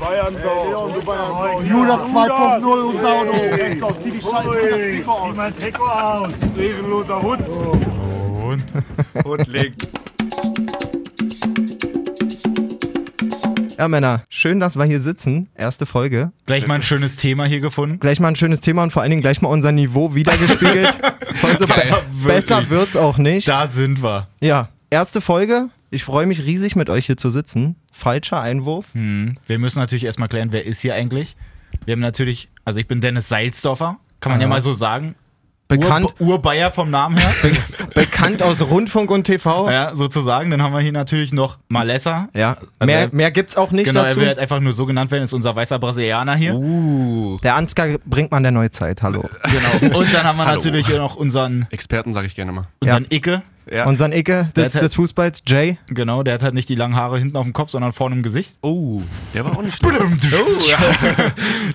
Bayern Sau. Leon, du Bayern Sau. Judas 2.0 und Saudo. Enzo, zieh die Scheiße, das Trikot aus. Zieh mein Trikot aus. Ehrenloser Hund. Und? Und legt. Ja, Männer, schön, dass wir hier sitzen. Erste Folge. Gleich mal ein schönes Thema hier gefunden. Gleich mal ein schönes Thema und vor allen Dingen gleich mal unser Niveau wiedergespiegelt. also be besser wird's auch nicht. Da sind wir. Ja, erste Folge. Ich freue mich riesig, mit euch hier zu sitzen. Falscher Einwurf. Hm. Wir müssen natürlich erstmal klären, wer ist hier eigentlich. Wir haben natürlich, also ich bin Dennis Salzdorfer, kann man ja Aha. mal so sagen. Bekannt, Ur Urbayer vom Namen her. bekannt aus Rundfunk und TV. ja, sozusagen. Dann haben wir hier natürlich noch Malessa. Ja, Also mehr, er- mehr gibt's auch nicht Genau, dazu. er wird einfach nur so genannt werden, ist unser weißer Brasilianer hier. Uh. Der Ansgar bringt man der Neuzeit, hallo. Genau. Und dann haben wir Hallo. natürlich hier noch unseren, Experten sage ich gerne mal. unseren Icke. Ja. Unseren Icke des, hat- des Fußballs, Jay. Genau, der hat halt nicht die langen Haare hinten auf dem Kopf, sondern vorne im Gesicht. oh, der war auch nicht schlecht. Hier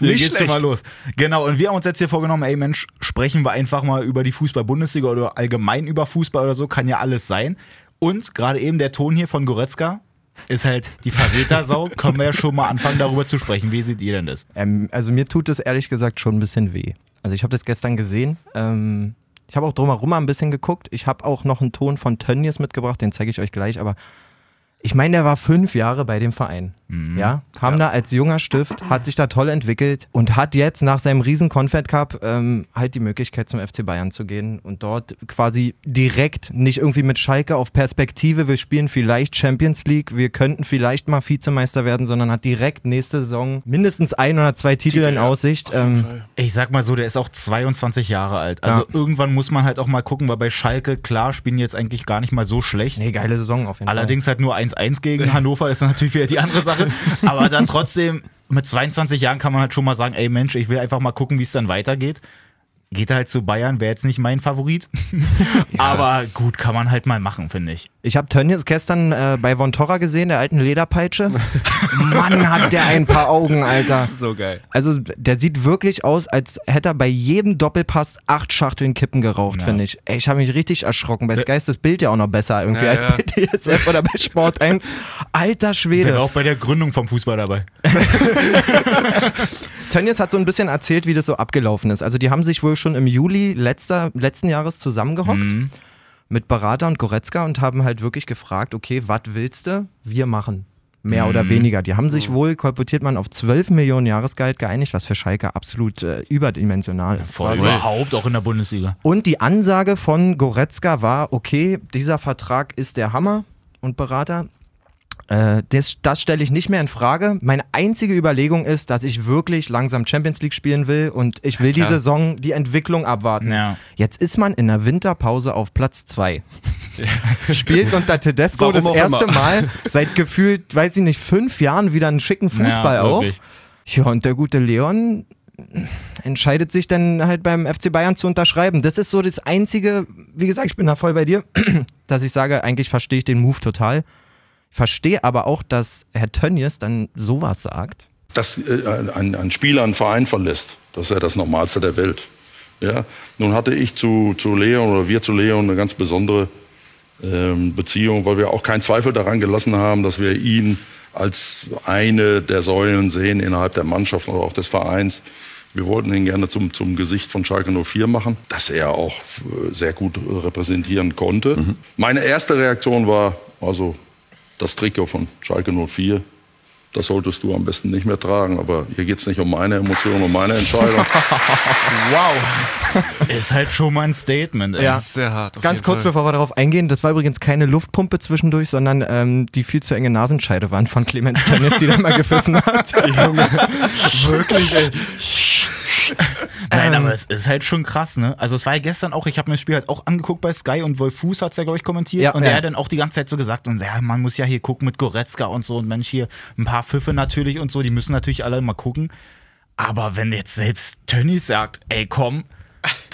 Nicht geht's schlecht. mal los. Genau, und wir haben uns jetzt hier vorgenommen, ey Mensch, sprechen wir einfach mal über die Fußball-Bundesliga oder allgemein über Fußball oder so, kann ja alles sein. Und gerade eben der Ton hier von Goretzka ist halt die Verrätersau. Können wir ja schon mal anfangen, darüber zu sprechen. Wie seht ihr denn das? Ähm, also mir tut es ehrlich gesagt schon ein bisschen weh. Also ich habe das gestern gesehen. Ähm, ich habe auch drumherum mal ein bisschen geguckt. Ich habe auch noch einen Ton von Tönnies mitgebracht, den zeige ich euch gleich. Aber ich meine, der war fünf Jahre bei dem Verein. Ja, kam da als junger Stift, hat sich da toll entwickelt und hat jetzt nach seinem riesen Confed Cup ähm, halt die Möglichkeit zum FC Bayern zu gehen und dort quasi direkt, nicht irgendwie mit Schalke auf Perspektive, wir spielen vielleicht Champions League, wir könnten vielleicht mal Vizemeister werden, sondern hat direkt nächste Saison mindestens ein oder zwei Titel, in Aussicht. Ähm, Ich sag mal so, der ist auch 22 Jahre alt. Also Ja. irgendwann muss man halt auch mal gucken, weil bei Schalke, klar, spielen jetzt eigentlich gar nicht mal so schlecht. nee, geile Saison auf jeden Allerdings halt nur 1-1 gegen Hannover ist natürlich wieder die andere Sache. Aber dann trotzdem, mit 22 Jahren kann man halt schon mal sagen, ey Mensch, ich will einfach mal gucken, wie es dann weitergeht. Geht er halt zu Bayern, wäre jetzt nicht mein Favorit. Aber gut, kann man halt mal machen, finde ich. Ich habe Tönnies gestern äh, bei Von Torra gesehen, der alten Lederpeitsche. Mann, hat der ein paar Augen, Alter. So geil. Also der sieht wirklich aus, als hätte er bei jedem Doppelpass acht Schachteln Kippen geraucht, Ja. finde ich. Ey, ich habe mich richtig erschrocken. Bei Sky ist das Bild ja auch noch besser irgendwie Ja, als ja. bei DSF oder bei Sport 1. Alter Der war Schwede. auch bei der Gründung vom Fußball dabei. Tönnies hat so ein bisschen erzählt, wie das so abgelaufen ist. Also die haben sich wohl schon im Juli letzter, letzten Jahres zusammengehockt Mhm. mit Berater und Goretzka und haben halt wirklich gefragt, okay, was willst du? Wir machen. Mehr Mhm. oder weniger. Die haben sich wohl, kolportiert man, auf 12 Millionen Jahresgehalt geeinigt, was für Schalke absolut äh, überdimensional ist. Voll überhaupt auch in der Bundesliga. Und die Ansage von Goretzka war, okay, dieser Vertrag ist der Hammer und Berater. Äh, das das stelle ich nicht mehr in Frage. Meine einzige Überlegung ist, dass ich wirklich langsam Champions League spielen will und ich will die klar. Saison, die Entwicklung abwarten. Ja. Jetzt ist man in der Winterpause auf Platz 2. Spielt unter Tedesco Warum das erste immer. Mal seit gefühlt, weiß ich nicht, fünf Jahren wieder einen schicken Fußball Ja, auf. Ja, und der gute Leon entscheidet sich dann halt beim FC Bayern zu unterschreiben. Das ist so das Einzige, wie gesagt, ich bin da voll bei dir, dass ich sage, eigentlich verstehe ich den Move total. Ich verstehe aber auch, dass Herr Tönnies dann sowas sagt. dass äh, ein, ein Spieler einen Verein verlässt. Das ist ja das Normalste der Welt. Ja? Nun hatte ich zu, zu Leon oder wir zu Leon eine ganz besondere ähm, Beziehung, weil wir auch keinen Zweifel daran gelassen haben, dass wir ihn als eine der Säulen sehen innerhalb der Mannschaft oder auch des Vereins. Wir wollten ihn gerne zum, zum Gesicht von Schalke 04 machen, das er auch äh, sehr gut repräsentieren konnte. Meine erste Reaktion war also das Trikot von Schalke 04 das solltest du am besten nicht mehr tragen. Aber hier geht es nicht um meine Emotionen, um meine Entscheidung. Ist halt schon mal ein Statement. Ja. Ist sehr hart. Ganz kurz, Fall. bevor wir darauf eingehen, das war übrigens keine Luftpumpe zwischendurch, sondern ähm, die viel zu enge Nasenscheide waren von Clemens Tönnies, die da mal gepfiffen hat. Wirklich, ey. Aber es ist halt schon krass, ne? Also es war ja gestern auch, ich habe mir das Spiel halt auch angeguckt bei Sky und Wolf Fuß hat es ja, glaube ich, kommentiert. Ja, und ja. der hat dann auch die ganze Zeit so gesagt, und ja, man muss ja hier gucken mit Goretzka und so und Mensch, hier ein paar Pfiffe natürlich und so, die müssen natürlich alle mal gucken. Aber wenn jetzt selbst Tönnies sagt, ey komm,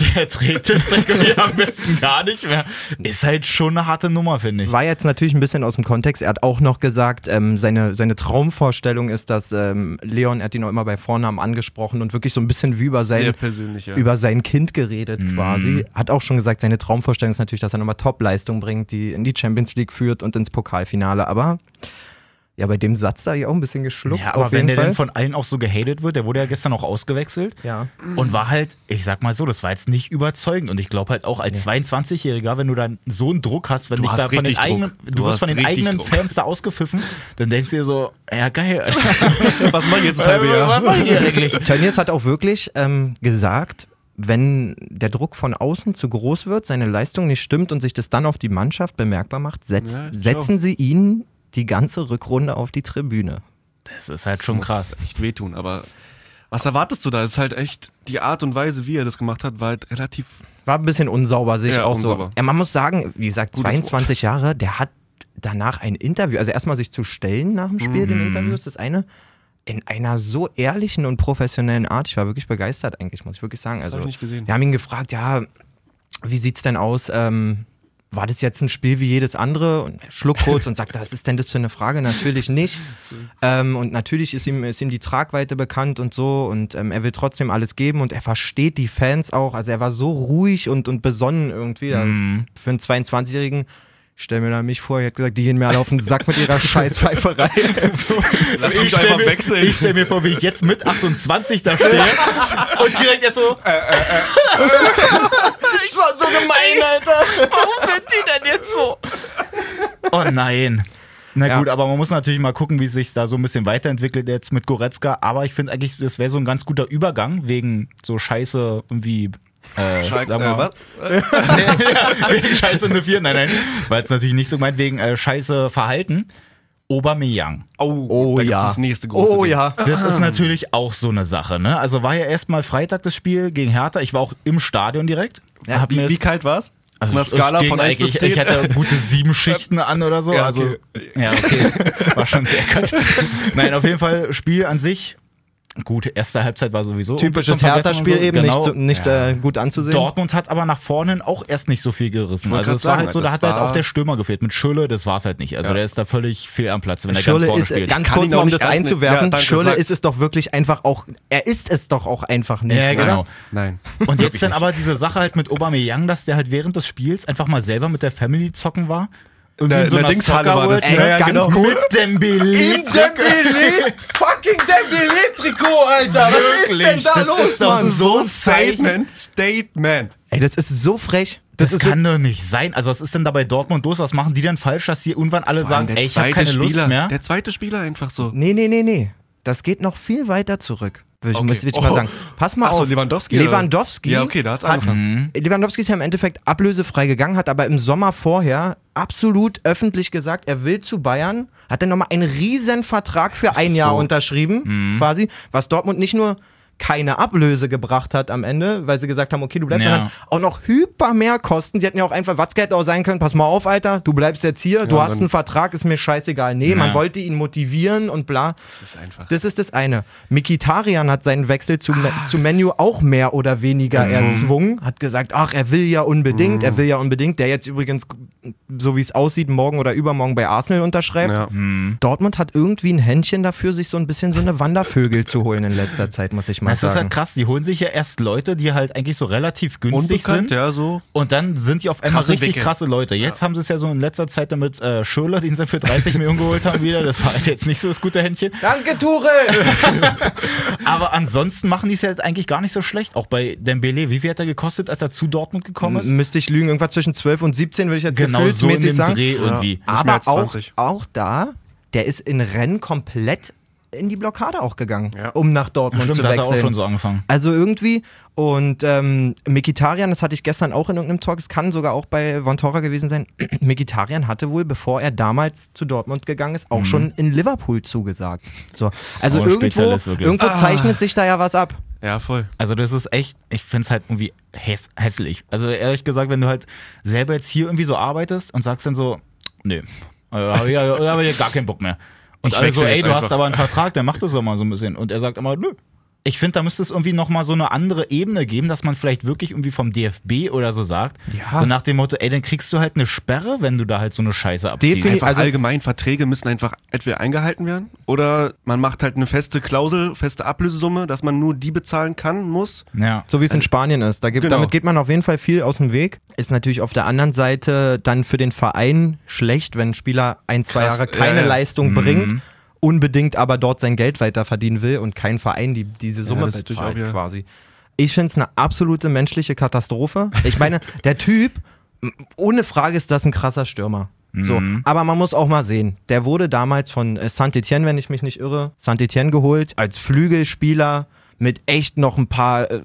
der trägt das Trikot hier am besten gar nicht mehr, ist halt schon eine harte Nummer, finde ich. War jetzt natürlich ein bisschen aus dem Kontext. Er hat auch noch gesagt, ähm, seine, seine Traumvorstellung ist, dass ähm, Leon, er hat ihn auch immer bei Vornamen angesprochen und wirklich so ein bisschen wie über sein, ja. über sein Kind geredet quasi. Hat auch schon gesagt, seine Traumvorstellung ist natürlich, dass er nochmal Top-Leistung bringt, die in die Champions League führt und ins Pokalfinale. Aber Ja, bei dem Satz da habe ich auch ein bisschen geschluckt. Ja, aber auf wenn jeden der Fall. dann von allen auch so gehatet wird, der wurde ja gestern auch ausgewechselt Ja. und war halt, ich sag mal so, das war jetzt nicht überzeugend und ich glaube halt auch als 22-Jähriger, wenn du dann so einen Druck hast, wenn Du dich hast da von den richtig eigenen, Druck. du, Du wirst hast von den eigenen Druck. Fans da ausgepfiffen, dann denkst du dir so, ja geil, Alter. Was mach ich jetzt das halbe Jahr? Was mach ich hier eigentlich? Tönnies hat auch wirklich ähm, gesagt, wenn der Druck von außen zu groß wird, seine Leistung nicht stimmt und sich das dann auf die Mannschaft bemerkbar macht, setz, Ja, setzen sie ihn die ganze Rückrunde auf die Tribüne. Das ist halt schon Muss krass. echt wehtun, aber was erwartest du da? Es ist halt echt, die Art und Weise, wie er das gemacht hat, war halt relativ. War ein bisschen unsauber, sehe ich Ja, auch unsauber. so. Ja, man muss sagen, wie gesagt, Gutes 22 Jahre, der hat danach ein Interview, also erstmal sich zu stellen nach dem Spiel, Mhm. dem Interview ist das eine, in einer so ehrlichen und professionellen Art. Ich war wirklich begeistert eigentlich, muss ich wirklich sagen. Also, hab ich nicht gesehen. Wir haben ihn gefragt, ja, wie sieht's denn aus? Ähm, war das jetzt ein Spiel wie jedes andere? Und er schluckt kurz und sagt, was ist denn das für eine Frage? Natürlich nicht. Ähm, und natürlich ist ihm, ist ihm die Tragweite bekannt und so. Und ähm, er will trotzdem alles geben und er versteht die Fans auch. Also er war so ruhig und, und besonnen irgendwie. Da- Für einen 22-Jährigen. Ich stell mir da mich vor, ich hätte gesagt, die gehen mir alle auf den Sack mit ihrer Scheißpfeiferei. Lass Ich mich einfach mir, wechseln. Ich stelle mir vor, wie ich jetzt mit 28 da stehe und direkt erst so, ich war so gemein, Alter. warum sind die denn jetzt so? Oh nein. Na Ja. gut, aber man muss natürlich mal gucken, wie es sich da so ein bisschen weiterentwickelt jetzt mit Goretzka. Aber ich finde eigentlich, das wäre so ein ganz guter Übergang wegen so Scheiße irgendwie. Äh, Schalke, sagen äh, mal- was? wegen Scheiße 04, nein, nein, weil es natürlich nicht so meint, wegen äh, Scheiße Verhalten. Aubameyang. Oh, Oh da ja. Das nächste große Oh Ding. ja. Das ist natürlich auch so eine Sache, ne? Also war ja erstmal Freitag das Spiel gegen Hertha. Ich war auch im Stadion direkt. Mir Wie, wie kalt war's? also Auf einer es Skala ging von 1 bis eigentlich- 10? Ich hatte gute sieben Schichten an oder so. Ja, also, okay. ja, okay. War schon sehr kalt. Nein, auf jeden Fall Spiel an sich. Gut, erste Halbzeit war sowieso Typisches Hertha-Spiel so. eben, Genau. nicht, so, nicht äh, gut anzusehen. Dortmund hat aber nach vorne hin auch erst nicht so viel gerissen. Also es war halt so, da hat halt auch der Stürmer gefehlt. Mit Schülle, das war es halt nicht. Also Ja. der ist da völlig fehl am Platz, wenn er ganz vorne ist, spielt. ganz kann kurz mal, um das einzuwerfen, Ja, sag. ist es doch wirklich einfach auch, er ist es doch auch einfach nicht. Ja, genau. Nein. Und jetzt dann aber diese Sache halt mit Aubameyang, dass der halt während des Spiels einfach mal selber mit der Family zocken war. Irgendwie Der- in so der einer Dingshalle war das, Ey, ne? ganz genau. kurz. Mit Dembele. In Dembele, fucking Dembele-Trikot, Alter. Was ist denn da das los, ist doch Mann? so. Statement. Statement. Ey, das ist so frech. Das, Das, kann doch nicht sein. Also was ist denn da bei Dortmund los? Was machen die denn falsch, dass die irgendwann alle sagen, ey, ich habe keine Spieler, Lust mehr? Der zweite Spieler einfach so. Nee, nee, nee, nee. Das geht noch viel weiter zurück. Will ich, Okay. muss ich mal Oh. sagen. Pass mal Ach so, auf. Lewandowski, oder? Lewandowski. Ja, okay, da hat's hat, angefangen. Lewandowski ist ja im Endeffekt ablösefrei gegangen, hat aber im Sommer vorher absolut öffentlich gesagt, er will zu Bayern, hat dann nochmal einen riesen Vertrag für ein ist Jahr so. unterschrieben, quasi, was Dortmund nicht nur keine Ablöse gebracht hat am Ende, weil sie gesagt haben, okay, du bleibst, Ja. sondern auch noch hyper mehr Kosten. Sie hätten ja auch einfach, Watzke hätte auch sein können, pass mal auf, Alter, du bleibst jetzt hier, du und hast dann- einen Vertrag, ist mir scheißegal. Nee, man Ja. wollte ihn motivieren und bla. Das ist einfach. Das ist das eine. Mikitarian hat seinen Wechsel zu, zu Menu auch mehr oder weniger erzwungen. Hat gesagt, ach, er will ja unbedingt, er will ja unbedingt. Der jetzt übrigens, so wie es aussieht, morgen oder übermorgen bei Arsenal unterschreibt. ja. Dortmund hat irgendwie ein Händchen dafür, sich so ein bisschen so eine Wandervögel zu holen in letzter Zeit, muss ich mal Das ist sagen. halt krass. Die holen sich ja erst Leute, die halt eigentlich so relativ günstig Unbekannt, sind. ja, so. Und dann sind die auf einmal Krasse richtig Wicke. krasse Leute. Jetzt haben sie es ja so in letzter Zeit damit äh, Schöler, den sie für 30 Millionen geholt haben wieder. Das war halt jetzt nicht so das gute Händchen. Danke, Ture! Aber ansonsten machen die es halt eigentlich gar nicht so schlecht. Auch bei Dembele, wie viel hat er gekostet, als er zu Dortmund gekommen ist? Müsste ich lügen, irgendwas zwischen 12 und 17 würde ich jetzt Genau so in dem sagen. Dreh irgendwie. Mehr Aber auch, 20. auch da, der ist in Rennen komplett in die Blockade auch gegangen, Ja. um nach Dortmund Stimmt, zu da hat er wechseln. auch schon so angefangen. Also irgendwie, und ähm, Mikitarian, das hatte ich gestern auch in irgendeinem Talk, es kann sogar auch bei Vontora gewesen sein, Mikitarian hatte wohl, bevor er damals zu Dortmund gegangen ist, auch schon in Liverpool zugesagt. So. Also Mhm. Oh, irgendwo, irgendwo zeichnet sich da ja was ab. Ja, voll. Also das ist echt, ich finde es halt irgendwie häss hässlich. Also ehrlich gesagt, wenn du halt selber jetzt hier irgendwie so arbeitest und sagst dann so, nö, äh, habe ich, ja- da hab ich ja gar keinen Bock mehr. Und Ich alle so, ey, du hast einfach. aber einen Vertrag, der macht das doch mal so ein bisschen. Und er sagt immer, nö. Ich finde, da müsste es irgendwie nochmal so eine andere Ebene geben, dass man vielleicht wirklich irgendwie vom DFB oder so sagt. Ja. So nach dem Motto, ey, dann kriegst du halt eine Sperre, wenn du da halt so eine Scheiße abziehst. Definitiv. Einfach Also- allgemein, Verträge müssen einfach entweder eingehalten werden oder man macht halt eine feste Klausel, feste Ablösesumme, dass man nur die bezahlen kann, muss. Ja. So wie es in Spanien ist. Da gibt, Genau. Damit geht man auf jeden Fall viel aus dem Weg. Ist natürlich auf der anderen Seite dann für den Verein schlecht, wenn ein Spieler ein, zwei Krass, Jahre keine ja, ja. Leistung bringt. Unbedingt aber dort sein Geld weiter verdienen will und kein Verein die diese Summe natürlich bezahlt auch quasi. Ich finde es eine absolute menschliche Katastrophe. Ich meine, der Typ, ohne Frage ist das ein krasser Stürmer. So, aber man muss auch mal sehen, der wurde damals von äh, Saint-Etienne, wenn ich mich nicht irre, Saint-Etienne geholt, als Flügelspieler mit echt noch ein paar äh,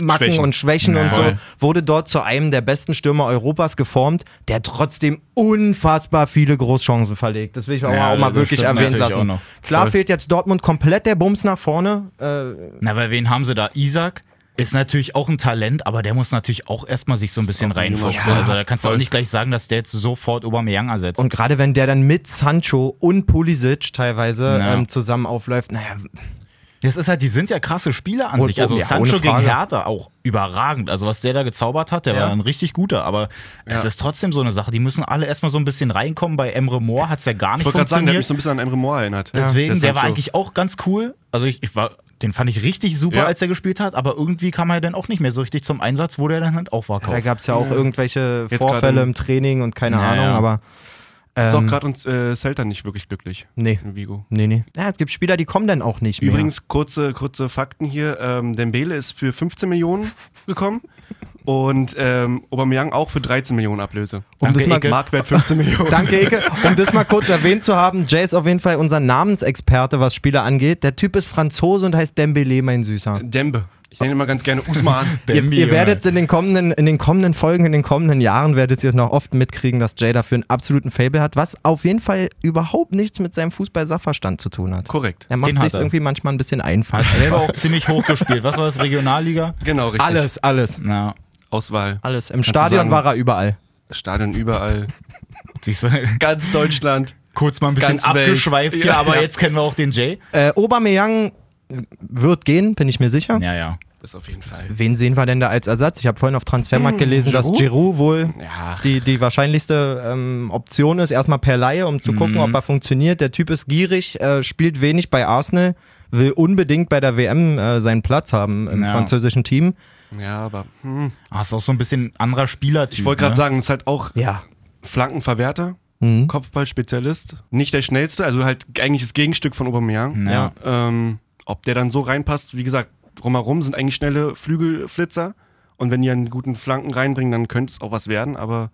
Macken Schwächen. und Schwächen Ja, und so, wurde dort zu einem der besten Stürmer Europas geformt, der trotzdem unfassbar viele Großchancen verlegt. Das will ich auch, Ja, mal- auch mal wirklich natürlich lassen. auch noch. Klar Voll. fehlt jetzt Dortmund komplett der Bums nach vorne. Äh, Na, bei wen haben sie da? Isaac ist natürlich auch ein Talent, aber der muss natürlich auch erstmal sich so ein bisschen reinfuchsen. Ja, also da kannst du auch nicht gleich sagen, dass der jetzt sofort Aubameyang ersetzt. und gerade wenn der dann mit Sancho und Pulisic teilweise Ja. ähm, zusammen aufläuft, naja, das ist halt, die sind ja krasse Spieler an Und- sich. Also ja, Sancho gegen. Hertha auch überragend. Also was der da gezaubert hat, der Ja. war ein richtig guter. Aber es ist trotzdem so eine Sache. Die müssen alle erstmal so ein bisschen reinkommen. Bei Emre Moore hat es ja gar nicht Ich wollte gerade sagen, der hat mich funktioniert. so ein bisschen an Emre Moore erinnert. Deswegen, der, war Sancho. eigentlich auch ganz cool. Also ich, ich war, den fand ich richtig super, Ja. als er gespielt hat, aber irgendwie kam er dann auch nicht mehr so richtig zum Einsatz, wo der dann halt auch war. da gab es ja auch irgendwelche Jetzt Vorfälle im Training und keine Ja, Ahnung, ja. Aber Ist auch ähm, gerade uns äh, Celta nicht wirklich glücklich. nee, In Vigo. nee, nee. Ja, es gibt Spieler, die kommen dann auch nicht mehr. Übrigens, kurze, kurze Fakten hier. Ähm, Dembele ist für 15 Millionen gekommen und ähm, Aubameyang auch für 13 Millionen Ablöse. um das mal, Eke. Marktwert 15 Millionen. Danke, Eke. Um das mal kurz erwähnt zu haben, Jay ist auf jeden Fall unser Namensexperte, was Spieler angeht. Der Typ ist Franzose und heißt Dembele, mein Süßer. Dembe. Ich nenne immer ganz gerne Usman. Ihr, ihr werdet in den, kommenden, in den kommenden Folgen, in den kommenden Jahren werdet ihr noch oft mitkriegen, dass Jay dafür einen absoluten Fable hat, was auf jeden Fall überhaupt nichts mit seinem Fußball-Sachverstand zu tun hat. Korrekt. Er macht sich irgendwie manchmal ein bisschen einfach. Hat selber auch ziemlich hoch gespielt. Was war das? Regionalliga? Genau, richtig. Alles, alles. Na, Auswahl. Alles. Im du Stadion sagen- war er überall. Stadion überall. siehst du, Ganz Deutschland. kurz mal ein bisschen Ganz Welt. abgeschweift hier, Ja. aber jetzt kennen wir auch den Jay. Äh, Aubameyang wird gehen, bin ich mir sicher. Ja, ja. Das auf jeden Fall. Wen sehen wir denn da als Ersatz? Ich habe vorhin auf Transfermarkt gelesen, dass Giroud wohl Ja. die, die wahrscheinlichste ähm, Option ist, erstmal per Laie, um zu gucken, ob er funktioniert. Der Typ ist gierig, äh, spielt wenig bei Arsenal, will unbedingt bei der WM äh, seinen Platz haben im Ja. französischen Team. Ja, aber hm. Ah, ist auch so ein bisschen anderer Spielertyp. ich wollte gerade ne? sagen, ist halt auch Ja. Flankenverwerter, Mhm. Kopfballspezialist. Nicht der schnellste, also halt eigentlich das Gegenstück von Aubameyang. Ja. Ähm, ob der dann so reinpasst, wie gesagt, drumherum sind eigentlich schnelle Flügelflitzer. Und wenn die einen guten Flanken reinbringen, dann könnte es auch was werden. Aber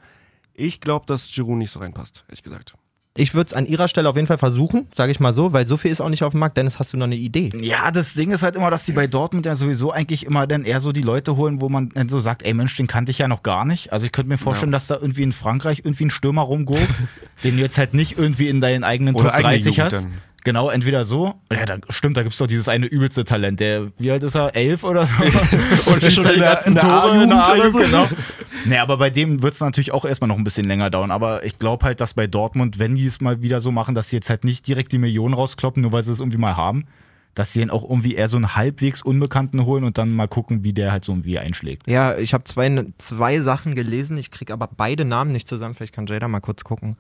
ich glaube, dass Giroud nicht so reinpasst, ehrlich gesagt. Ich würde es an ihrer Stelle auf jeden Fall versuchen, sage ich mal so, weil so viel ist auch nicht auf dem Markt. Dennis, hast du noch eine Idee? Ja, das Ding ist halt immer, dass die bei Dortmund ja sowieso eigentlich immer dann eher so die Leute holen, wo man dann so sagt, ey Mensch, den kannte ich ja noch gar nicht. Also ich könnte mir vorstellen, dass da irgendwie in Frankreich irgendwie ein Stürmer rumgurkt, den du jetzt halt nicht irgendwie in deinen eigenen Oder Top eigene 30 Jugend hast. dann. Genau, entweder so, ja, da, stimmt, da gibt es doch dieses eine übelste Talent, der, wie alt ist er, elf oder so? Und schon in der- in der Tore in der oder so. genau. Nee, aber bei dem wird es natürlich auch erstmal noch ein bisschen länger dauern. Aber ich glaube halt, dass bei Dortmund, wenn die es mal wieder so machen, dass sie jetzt halt nicht direkt die Millionen rauskloppen, nur weil sie es irgendwie mal haben, dass sie dann auch irgendwie eher so einen halbwegs Unbekannten holen und dann mal gucken, wie der halt so irgendwie einschlägt. Ja, ich habe zwei, zwei Sachen gelesen, ich kriege aber beide Namen nicht zusammen. Vielleicht kann Jada mal kurz gucken.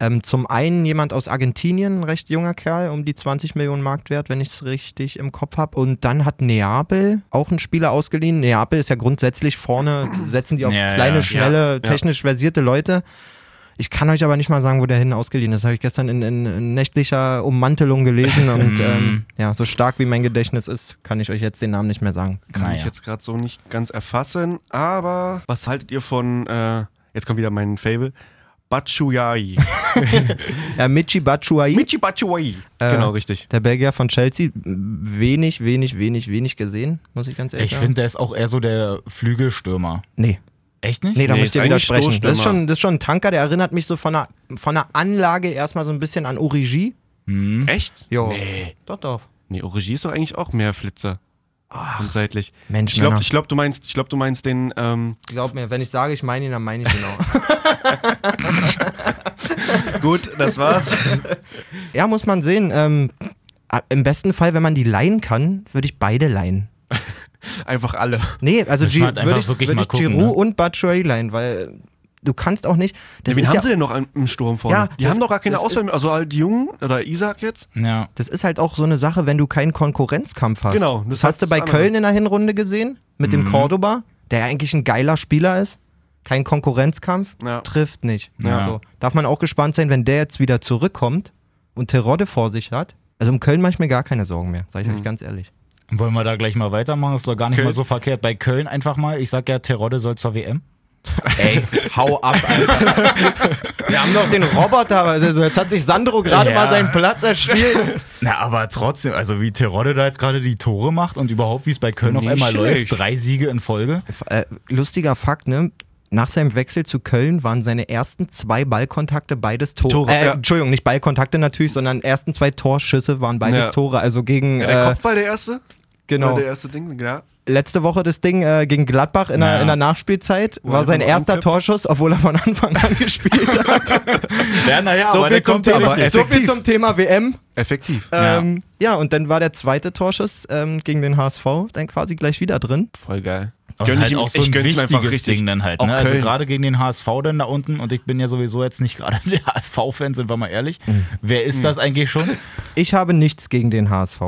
Ähm, zum einen jemand aus Argentinien, ein recht junger Kerl, um die 20 Millionen Marktwert, wenn ich es richtig im Kopf habe. Und dann hat Neapel auch einen Spieler ausgeliehen. Neapel ist ja grundsätzlich vorne, setzen die auf Ja, kleine, ja, schnelle, ja. technisch versierte Leute. Ich kann euch aber nicht mal sagen, wo der hin ausgeliehen ist. Das habe ich gestern in, in, in nächtlicher Ummantelung gelesen. und ähm, ja, so stark wie mein Gedächtnis ist, kann ich euch jetzt den Namen nicht mehr sagen. Kann Naja. ich jetzt gerade so nicht ganz erfassen. Aber was haltet ihr von, äh, jetzt kommt wieder mein Fable, Batshuayi. Ja, Michi Batshuayi. Michi Batshuayi. Äh, genau, richtig. Der Belgier von Chelsea, wenig, wenig, wenig, wenig gesehen, muss ich ganz ehrlich Ich sagen. finde, der ist auch eher so der Flügelstürmer. Nee. Echt nicht? Nee, da Nee, muss ich ist dir widersprechen. Das ist, schon, das ist schon ein Tanker, der erinnert mich so von der, von der Anlage erstmal so ein bisschen an Origi. Echt? Jo. Nee. Doch, doch. Nee, Origi ist doch eigentlich auch mehr Flitzer. Und seitlich. Mensch, Ich glaube, glaub, du meinst, ich glaub, du meinst den, ähm, Glaub mir, wenn ich sage, ich meine ihn, dann meine ich ihn auch. gut, das war's. ja, muss man sehen. Ähm, Im besten Fall, wenn man die leihen kann, würde ich beide leihen. Einfach alle. Nee, also halt würde einfach ich, wirklich würd mal ich gucken, Giroud ne? und Batshuayi leihen, weil du kannst auch nicht. Das Ja, wen ist haben ja, sie denn noch im Sturm vorne? Ja, die das- haben doch gar keine Auswahl mehr. Also halt die Jungen oder Isaac jetzt. Ja. Das ist halt auch so eine Sache, wenn du keinen Konkurrenzkampf hast. Genau, Das, das hast du bei andere. Köln in der Hinrunde gesehen, mit dem Cordoba, der ja eigentlich ein geiler Spieler ist. Kein Konkurrenzkampf, Ja. trifft nicht. Ja. So. Darf man auch gespannt sein, wenn der jetzt wieder zurückkommt, und Terodde vor sich hat, also um Köln mache ich mir gar keine Sorgen mehr, sage ich Mhm. euch ganz ehrlich. Wollen wir da gleich mal weitermachen? Ist doch gar nicht Köln. mal so verkehrt. Bei Köln einfach mal, ich sag ja, Terodde soll zur WM. Ey, hau ab, Alter. Wir haben doch den Roboter, also jetzt hat sich Sandro gerade Ja. mal seinen Platz erspielt. Na, aber trotzdem, also wie Terodde da jetzt gerade die Tore macht und überhaupt, wie es bei Köln auf Nicht einmal schlecht. läuft. Drei Siege in Folge. Äh, lustiger Fakt, ne? Nach seinem Wechsel zu Köln waren seine ersten zwei Ballkontakte beides Tore. Tore, äh, ja. Entschuldigung, nicht Ballkontakte natürlich, sondern ersten zwei Torschüsse waren beides Ja. Tore. Also gegen Ja, der äh, Kopf war der erste? genau War der erste Ding, ja. Letzte Woche das Ding äh, gegen Gladbach in, der, Ja. in der Nachspielzeit Wo war sein erster. Torschuss, obwohl er von Anfang an gespielt hat. Ja, naja, so, viel zum Thema, aber so viel zum Thema WM. Effektiv. Ähm, ja. und dann war der zweite Torschuss ähm, gegen den HSV dann quasi gleich wieder drin. Voll geil. Und Gönn ich halt auch so ich ein wichtiges einfach richtig. Ding dann halt. Ne? Also gerade gegen den HSV dann da unten und ich bin ja sowieso jetzt nicht gerade der HSV-Fan, sind wir mal ehrlich. Mhm. Wer ist das eigentlich schon? Ich habe nichts gegen den HSV.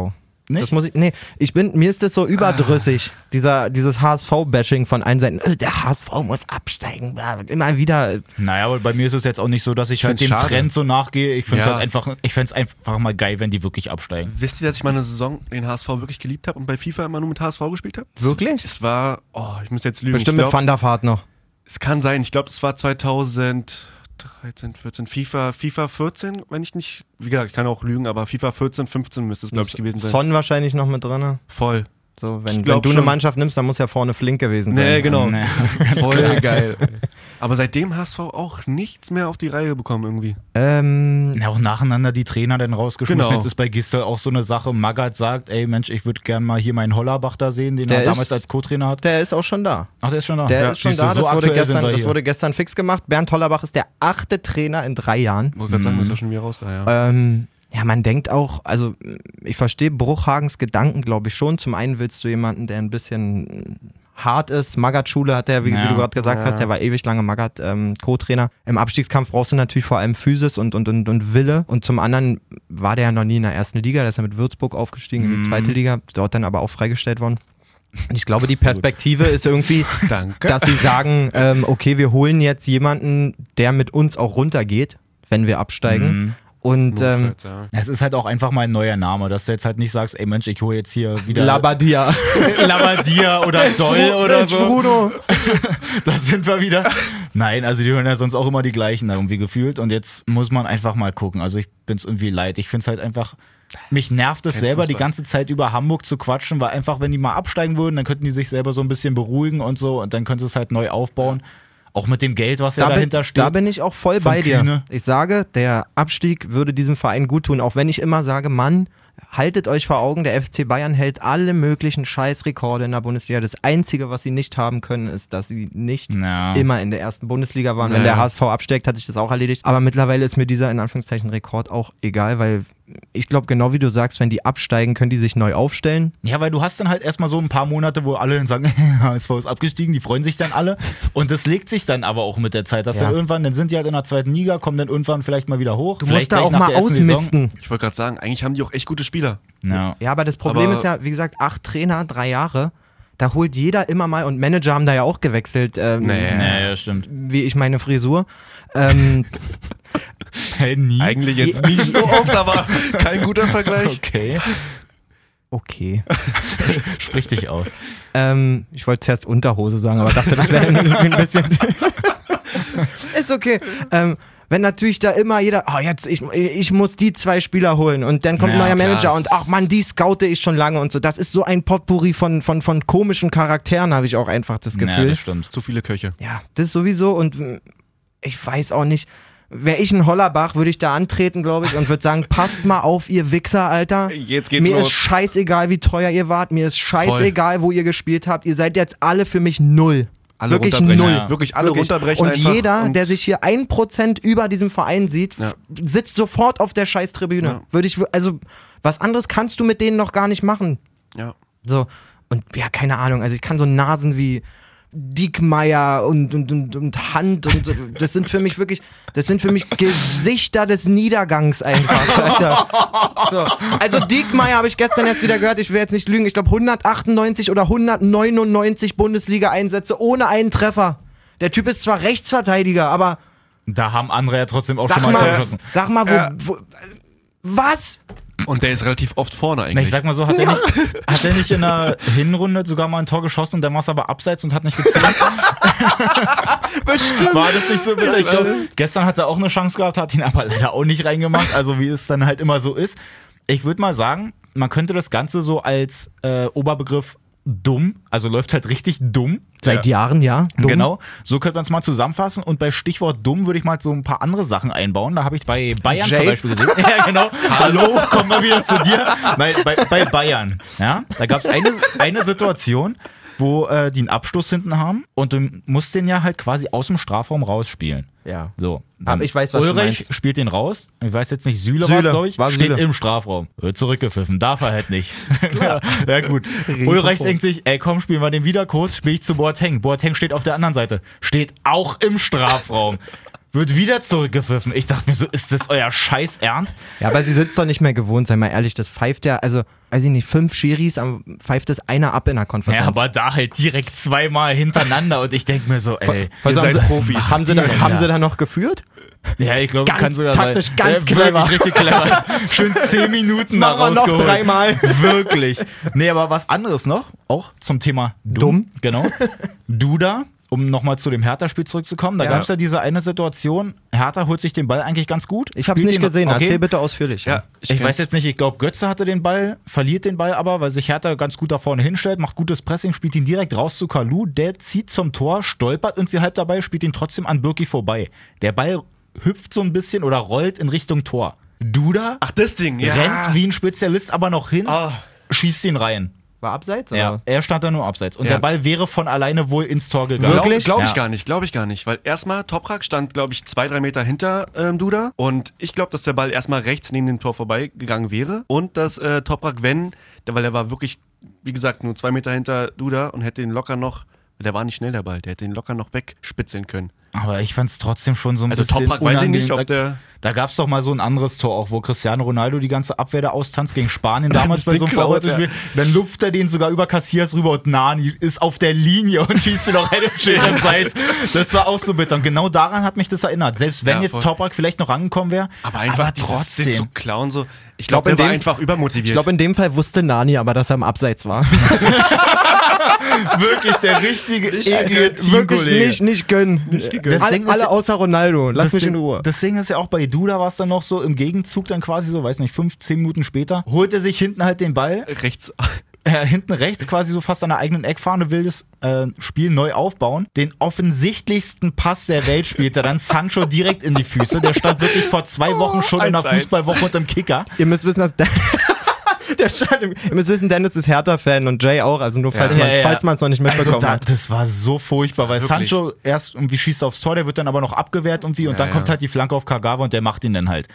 Nicht? Das muss ich, nee, ich bin, mir ist das so überdrüssig, dieser, dieses HSV-Bashing von allen Seiten. Äh, Der HSV muss absteigen, bla, immer wieder. Naja, aber bei mir ist es jetzt auch nicht so, dass ich, Ich halt dem schade. Trend so nachgehe. Ich finde es Ja. halt einfach, ich fände es einfach mal geil, wenn die wirklich absteigen. Wisst ihr, dass ich meine Saison den HSV wirklich geliebt habe und bei FIFA immer nur mit HSV gespielt habe? Wirklich? Es war, oh, ich muss jetzt lügen. Bestimmt ich mit glaub, Van der Vaart noch. Es kann sein. Ich glaube, das war 2013, 14, FIFA, FIFA 14, wenn ich nicht, wie gesagt, ich kann auch lügen, aber FIFA 14, 15 müsste es, glaube ich, gewesen sein. Son wahrscheinlich noch mit drin. Voll. So, wenn, wenn du eine schon. Mannschaft nimmst, dann muss ja vorne flink gewesen sein. Nee, genau. Nee. Voll geil. Aber seitdem HSV auch nichts mehr auf die Reihe bekommen irgendwie. Ähm, Ja, auch nacheinander die Trainer dann rausgeschmissen. Genau. Jetzt ist bei Gistel auch so eine Sache. Magath sagt, ey Mensch, ich würde gern mal hier meinen Hollerbach da sehen, den Der er damals ist- als Co-Trainer hat. der ist auch schon da. Ach, der ist schon da. Der Ja, ist schon da. so Das, wurde gestern, das wurde gestern fix gemacht. Bernd Hollerbach ist der achte Trainer in drei Jahren. Wollte gerade sagen, das ist ja schon wieder raus da, ja. Ähm, ja, man denkt auch, also ich verstehe Bruchhagens Gedanken, glaube ich schon. Zum einen willst du jemanden, der ein bisschen hart ist. Magath-Schule hat er, wie, wie Ja. du gerade gesagt hast, der war ewig lange Magath ähm, Co-Trainer. Im Abstiegskampf brauchst du natürlich vor allem Physis und, und, und, und Wille. Und zum anderen war der ja noch nie in der ersten Liga, der ist ja mit Würzburg aufgestiegen in die zweite Liga, dort dann aber auch freigestellt worden. Und ich glaube, die Perspektive ist irgendwie, dass sie sagen, ähm, okay, wir holen jetzt jemanden, der mit uns auch runtergeht, wenn wir absteigen. Und ähm, ja. Es ist halt auch einfach mal ein neuer Name, dass du jetzt halt nicht sagst, ey Mensch, ich hole jetzt hier wieder Labadia. Labadia oder Doll oder Mensch, so. Bruno. Da sind wir wieder. Nein, also die hören ja sonst auch immer die gleichen irgendwie gefühlt. Und jetzt muss man einfach mal gucken. Also ich bin es irgendwie leid. Ich finde es halt einfach. Mich nervt es Kein selber, die Fußball. ganze Zeit über Hamburg zu quatschen, weil einfach, wenn die mal absteigen würden, dann könnten die sich selber so ein bisschen beruhigen und so und dann können sie es halt neu aufbauen. Auch mit dem Geld, was ja Da bin, dahinter steht. da bin ich auch voll bei dir. Kühne. Ich sage, der Abstieg würde diesem Verein gut tun, auch wenn ich immer sage, Mann, haltet euch vor Augen, der FC Bayern hält alle möglichen Scheißrekorde in der Bundesliga. Das Einzige, was sie nicht haben können, ist, dass sie nicht Ja. immer in der ersten Bundesliga waren. Wenn Ja. der HSV absteigt, hat sich das auch erledigt. Aber mittlerweile ist mir dieser in Anführungszeichen Rekord auch egal, weil ich glaube, genau wie du sagst, wenn die absteigen, können die sich neu aufstellen. Ja, weil du hast dann halt erstmal so ein paar Monate, wo alle dann sagen, HSV ist abgestiegen, die freuen sich dann alle. Und das legt sich dann aber auch mit der Zeit, dass Ja. dann irgendwann, dann sind die halt in der zweiten Liga, kommen dann irgendwann vielleicht mal wieder hoch. Du vielleicht musst da auch mal ausmisten. Ich wollte gerade sagen, eigentlich haben die auch echt gute Spieler. Ja. Ja, aber das Problem Aber- ist ja, wie gesagt, acht Trainer, drei Jahre. Da holt jeder immer mal, und Manager haben da ja auch gewechselt, ähm, Nee. Ja, ja, stimmt. wie ich meine Frisur. Ähm, Hey, nie. Eigentlich jetzt nicht so oft, aber kein guter Vergleich. Okay. okay. Sprich dich aus. Ähm, ich wollte zuerst Unterhose sagen, aber dachte, das wäre ein bisschen. ist okay. Ähm, wenn natürlich da immer jeder, oh, jetzt, ich, ich muss die zwei Spieler holen und dann kommt ein Ja, neuer klar, Manager und ach man, die scoute ich schon lange und so. Das ist so ein Potpourri von, von, von komischen Charakteren, habe ich auch einfach das Ja, Gefühl. das stimmt. Zu viele Köche. Ja, das sowieso und ich weiß auch nicht. Wäre ich ein Hollerbach, würde ich da antreten, glaube ich, und würde sagen, passt mal auf, ihr Wichser, Alter. Jetzt geht's mir los. ist scheißegal, wie teuer ihr wart. Mir ist scheißegal, wo ihr gespielt habt. Ihr seid jetzt alle für mich null. Alle Wirklich runterbrechen. null. Ja. Wirklich alle Wirklich. runterbrechen Und einfach jeder, und- der sich hier ein Prozent über diesem Verein sieht, Ja. sitzt sofort auf der Scheißtribüne. Ja. Würde ich, also, was anderes kannst du mit denen noch gar nicht machen. Ja. So, und ja, keine Ahnung, also ich kann so Nasen wie Diekmeier und, und, und, und Hand und so, das sind für mich wirklich, das sind für mich Gesichter des Niedergangs einfach, Alter. So, also Diekmeier habe ich gestern erst wieder gehört, ich will jetzt nicht lügen, ich glaube 198 oder 199 Bundesliga-Einsätze ohne einen Treffer. Der Typ ist zwar Rechtsverteidiger, aber Da haben andere ja trotzdem auch sag schon mal mal, geschossen. sag mal, wo, Ja. wo, Was? Und der ist relativ oft vorne Na, eigentlich. ich sag mal so, hat er, nicht, hat er nicht in der Hinrunde sogar mal ein Tor geschossen und dann war es aber abseits und hat nicht gezählt? Bestimmt. War das nicht so bitter? Ich glaub, gestern hat er auch eine Chance gehabt, hat ihn aber leider auch nicht reingemacht, also wie es dann halt immer so ist. Ich würde mal sagen, man könnte das Ganze so als äh, Oberbegriff dumm, also läuft halt richtig dumm. Seit Jahren, ja. Dumm. Genau, so könnte man es mal zusammenfassen. Und bei Stichwort dumm würde ich mal so ein paar andere Sachen einbauen. Da habe ich bei Bayern Jay? zum Beispiel gesehen. Ja, genau. Hallo, kommen wir wieder zu dir. Nein, bei, bei Bayern. Ja, da gab es eine, eine Situation, wo äh, die einen Abschluss hinten haben und du musst den ja halt quasi aus dem Strafraum rausspielen. Ja. So. Aber ich weiß, was Ulrich spielt den raus. Ich weiß jetzt nicht, Süle, Süle, war es, glaube ich. war steht Süle. im Strafraum. Wird zurückgepfiffen. Darf er halt nicht. ja, ja, gut. Ulreich denkt sich, ey komm, spielen wir den wieder kurz. Spiel ich zu Boateng. Boateng steht auf der anderen Seite. Steht auch im Strafraum. Wird wieder zurückgepfiffen. Ich dachte mir so, ist das euer Scheiß Ernst? Ja, aber sie sind es doch nicht mehr gewohnt, sei mal ehrlich. Das pfeift ja, also, weiß ich nicht, fünf Schiris, am- pfeift das einer ab in der Konferenz. Ja, aber da halt direkt zweimal hintereinander und ich denke mir so, ey. Also Ihr haben, seid sie, Profis. haben, sie da, Ja. haben sie da noch geführt? Ja, ich glaube, Ganz kann sogar taktisch, sein. ganz Ja, clever. Richtig clever. Schön zehn Minuten da machen wir noch dreimal. Wirklich. Nee, aber was anderes noch, auch zum Thema dumm. Dumm. Genau. Duda, um nochmal zu dem Hertha-Spiel zurückzukommen, da Ja. gab es ja diese eine Situation, Hertha holt sich den Ball eigentlich ganz gut. Ich habe es nicht gesehen. okay. Erzähl bitte ausführlich. ja, Ich, weiß kenn's. jetzt nicht, ich glaube, Götze hatte den Ball, verliert den Ball aber, weil sich Hertha ganz gut da vorne hinstellt, macht gutes Pressing, spielt ihn direkt raus zu Kalu, der zieht zum Tor, stolpert irgendwie halb dabei, spielt ihn trotzdem an Birki vorbei. Der Ball hüpft so ein bisschen oder rollt in Richtung Tor. Duda Ach, das Ding, ja. rennt wie ein Spezialist aber noch hin, Ah. schießt ihn rein. War abseits? Ja, Oder? er stand da nur abseits. Und Ja. der Ball wäre von alleine wohl ins Tor gegangen. Glaube glaub ich Ja. gar nicht, glaube ich gar nicht. Weil erstmal, Toprak stand, glaube ich, zwei, drei Meter hinter ähm, Duda. Und ich glaube, dass der Ball erstmal rechts neben dem Tor vorbeigegangen wäre. Und dass äh, Toprak, wenn, der, weil der war wirklich, wie gesagt, nur zwei Meter hinter Duda und hätte ihn locker noch, der war nicht schnell der Ball, der hätte ihn locker noch wegspitzeln können. Aber ich fand es trotzdem schon so ein Also bisschen Toprak weiß ich nicht, ob der... Da gab es doch mal so ein anderes Tor auch, wo Cristiano Ronaldo die ganze Abwehr da austanzt gegen Spanien damals bei so einem Verrückten Spiel. Dann lupft er den sogar über Cassias rüber und Nani ist auf der Linie und schießt ihn noch eine schöne Seite. Das war auch so bitter. Und genau daran hat mich das erinnert. Selbst wenn Ja, jetzt. Toprak vielleicht noch rangekommen wäre, Aber einfach trotzdem. trotzdem zu klauen so. Ich glaub, glaube, in der war dem- einfach übermotiviert. Ich glaube, in dem Fall wusste Nani aber, dass er im Abseits war. wirklich der richtige eklige Wirklich nicht, nicht gönnen. Nicht Das alle, alle außer Ronaldo. Lass das mich Ding, in Ruhe. Das Ding ist ja auch bei Duda war es dann noch so im Gegenzug dann quasi so, weiß nicht, fünf, zehn Minuten später, holt er sich hinten halt den Ball, rechts. äh, hinten rechts quasi so fast an der eigenen Eckfahne will das äh, Spiel neu aufbauen. Den offensichtlichsten Pass der Welt spielt er dann Sancho direkt in die Füße. Der stand wirklich vor zwei Wochen schon in der 1-1. Fußballwoche und im Kicker. Ihr müsst wissen, dass Der stand im, ihr müsst wissen, Dennis ist Hertha-Fan und Jay auch, also nur falls Ja, man es noch nicht mitbekommen Also da, hat. das war so furchtbar, weil Wirklich. Sancho erst irgendwie schießt aufs Tor, der wird dann aber noch abgewehrt irgendwie und Ja, dann ja. kommt halt die Flanke auf Kagawa und der macht ihn dann halt.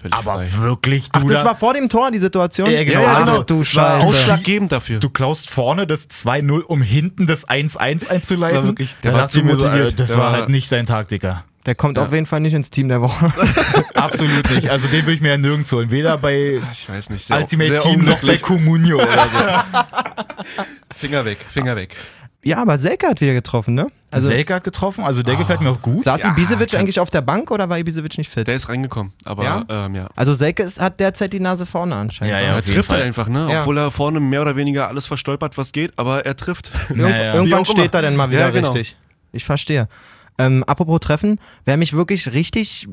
Völlig Aber frei. wirklich, Ach, Duda, das war vor dem Tor, die Situation? Ja, genau. Ja, Also, genau. du Das war Scheiße. ausschlaggebend dafür. Du klaust vorne das 2-0, um hinten das 1-1 einzuleiten. Das war wirklich- der da war dachte ich mir so, das war war- halt nicht dein Taktiker. Der kommt auf jeden Fall nicht ins Team der Woche. Absolut nicht. Also den will ich mir ja nirgends holen. Weder bei Ich weiß nicht. Sehr, Ultimate sehr Team noch bei. Comunio oder so. Finger weg, Finger weg. ja, aber Selke hat wieder getroffen, ne? Also Selke hat getroffen, also der gefällt mir auch gut. Saß Ja, Ibisevic eigentlich auf der Bank oder war Ibisevic nicht fit? Der ist reingekommen, aber Ja? ähm, ja. Also Selke ist, hat derzeit die Nase vorne anscheinend. Ja, ja. Er trifft halt einfach, ne? Ja. Obwohl er vorne mehr oder weniger alles verstolpert, was geht, aber er trifft. Irgendw Naja. Irgendwann steht immer. er dann mal wieder Ja, genau. richtig. Ich verstehe. Ähm, apropos Treffen, wer mich wirklich richtig,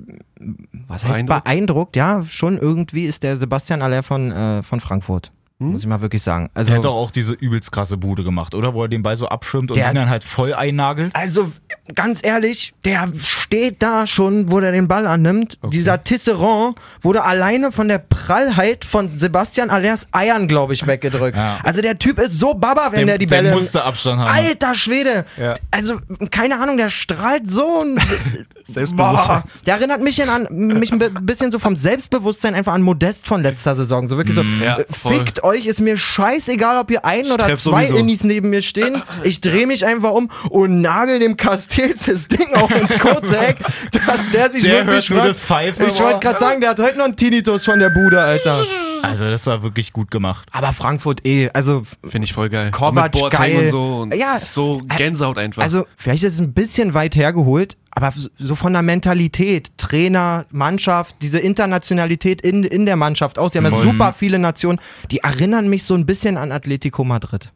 was heißt Beeindruckt? beeindruckt, ja, schon irgendwie ist der Sebastian Aller von, äh, von Frankfurt. Hm? Muss ich mal wirklich sagen. Also, Der hat doch auch diese übelst krasse Bude gemacht, oder? Wo er den Ball so abschirmt und ihn dann halt voll einnagelt. also ganz ehrlich, der steht da schon, wo der den Ball annimmt. Dieser Tisserand wurde alleine von der Prallheit von Sebastian Allers Eiern, glaube ich, weggedrückt. Ja. Also der Typ ist so baba, wenn Der- der die der Bälle... musste Abstand haben. Alter Schwede! Ja. Also, keine Ahnung, der strahlt so ein Selbstbewusstsein. Boah. Der erinnert mich an mich ein bi- bisschen so vom Selbstbewusstsein einfach an Modest von letzter Saison. So wirklich so, Ja, äh, fickt euch, ist mir scheißegal, ob ihr ein oder zwei sowieso. Innis neben mir stehen. Ich drehe mich einfach um und nagel dem Castells das Ding auch ins kurze Eck, dass der sich Der wirklich hört nur das Pfeifen, Ich wollte gerade sagen, der hat heute noch einen Tinnitus von der Bude, Alter. Also das war wirklich gut gemacht. Aber Frankfurt eh, also Finde ich voll geil. Kovac, Mit Boateng geil. und so. Und Ja, so Gänsehaut einfach. Also, vielleicht ist es ein bisschen weit hergeholt, aber so von der Mentalität, Trainer, Mannschaft, diese Internationalität in, in der Mannschaft aus. Die haben ja super viele Nationen, die erinnern mich so ein bisschen an Atletico Madrid.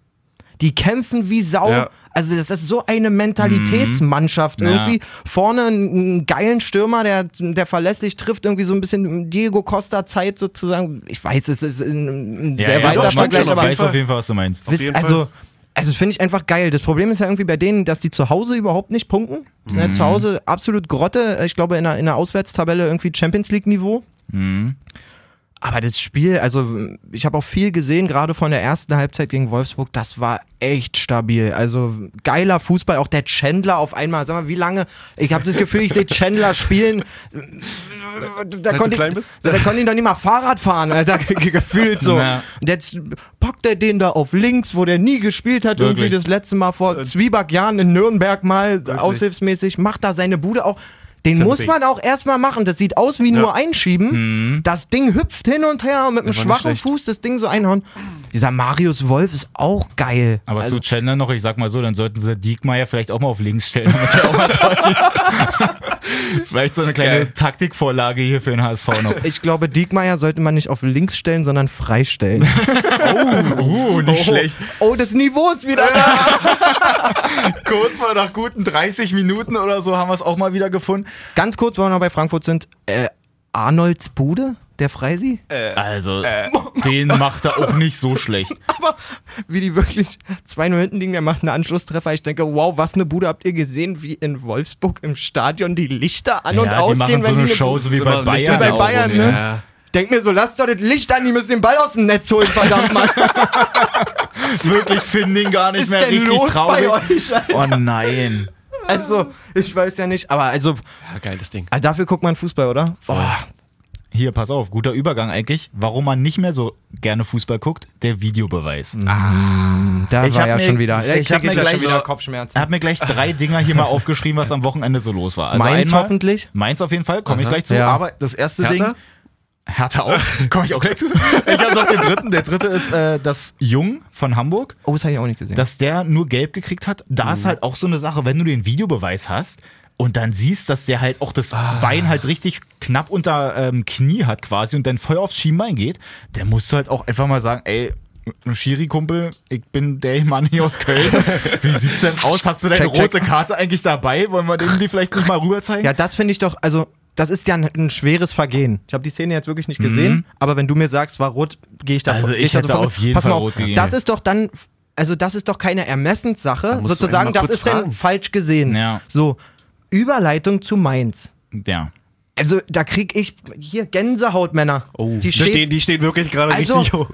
Die kämpfen wie Sau. Ja. Also, das ist so eine Mentalitätsmannschaft. Ja. Irgendwie vorne einen, geilen Stürmer, der, der verlässlich trifft, irgendwie so ein bisschen Diego Costa-Zeit sozusagen. Ich weiß, es ist ein, sehr ja, weiter doch, Vergleich, ich weiß auf jeden Fall, was du meinst. Wisst, also, also finde ich einfach geil. Das Problem ist ja irgendwie bei denen, dass die zu Hause überhaupt nicht punkten. Sind ja zu Hause absolut Grotte. Ich glaube, in der, in der Auswärtstabelle irgendwie Champions League-Niveau. Aber das Spiel, also ich habe auch viel gesehen, gerade von der ersten Halbzeit gegen Wolfsburg, das war echt stabil. Also geiler Fußball, auch der Chandler auf einmal. Sag mal, wie lange? Ich habe das Gefühl, ich sehe Chandler spielen. Da konnte, ich, bist? da konnte ich doch nicht mal Fahrrad fahren, Alter, ge- gefühlt so. Und jetzt packt er den da auf links, wo der nie gespielt hat, irgendwie Wirklich. das letzte Mal vor Zwieback-Jahren in Nürnberg mal, aushilfsmäßig, macht da seine Bude auch. Den muss man auch erstmal machen. Das sieht aus wie nur einschieben. Das Ding hüpft hin und her mit einem schwachen. Fuß das Ding so einhauen. Dieser Marius Wolf ist auch geil. Aber also, zu Chandler noch, ich sag mal so, dann sollten sie Diekmeyer vielleicht auch mal auf links stellen, damit er auch mal deutlich ist. Vielleicht so eine kleine Geil. Taktikvorlage hier für den HSV noch. ich glaube, Diekmeyer sollte man nicht auf links stellen, sondern freistellen. Uh, nicht schlecht. oh, das Niveau ist wieder da. Kurz mal nach guten 30 Minuten oder so haben wir es auch mal wieder gefunden. Ganz kurz, weil wir noch bei Frankfurt sind. Äh, Arnolds Bude, der Freisi? Also, den macht er auch nicht so schlecht. Aber wie die wirklich 2-0 hinten liegen, der macht einen Anschlusstreffer. Ich denke, wow, was eine Bude habt ihr gesehen, wie in Wolfsburg im Stadion die Lichter an und Ja, die ausgehen, machen so eine Show, so wie bei immer Lichter Bayern. bei. Bayern, ne? Ja. Denk mir so, lasst doch das Licht an, die müssen den Ball aus dem Netz holen, verdammt mal. Wirklich finden ihn gar nicht ist mehr denn richtig los traurig. bei euch? Alter? Oh nein. Also, ich weiß ja nicht, aber also, ja, geiles Ding. also dafür guckt man Fußball, oder? Boah. Hier, pass auf, guter Übergang eigentlich. Warum man nicht mehr so gerne Fußball guckt, der Videobeweis. Da Ich war ja mir- schon wieder. ich hab mir ja gleich- wieder Kopfschmerzen. Er hat mir gleich drei Dinger hier mal aufgeschrieben, was am Wochenende so los war. Also Mainz einmal, hoffentlich. Mainz auf jeden Fall, komme ich gleich zu. Ja. Aber das erste Hertha? Ding. Hertha auch, komme ich auch gleich zu. Ich habe noch den dritten. Der dritte ist äh, das Jung von Hamburg, Oh, das habe ich auch nicht gesehen. dass der nur gelb gekriegt hat. Da Mhm. ist halt auch so eine Sache, wenn du den Videobeweis hast und dann siehst, dass der halt auch das Ah. Bein halt richtig knapp unter ähm, Knie hat quasi und dann voll aufs Schienbein geht, dann musst du halt auch einfach mal sagen, ey, Schiri-Kumpel, ich bin der Mann hier aus Köln. Wie sieht's denn aus? Hast du deine Check, check. rote Karte eigentlich dabei? Wollen wir den die vielleicht nicht mal rüber zeigen? Ja, das finde ich doch, also das ist ja ein, ein schweres Vergehen. Ich habe die Szene jetzt wirklich nicht gesehen, aber wenn du mir sagst, war rot, gehe ich. Mhm. Also ich da hätte auf jeden Fall rot gegeben. Das ist doch dann, also das ist doch keine Ermessenssache, sozusagen, das ist dann fragen. falsch gesehen. Ja. So, Überleitung zu Mainz. Ja. Also da krieg ich hier Gänsehaut, Männer. Oh, die die, steht, stehen, die stehen wirklich gerade Also- richtig hoch.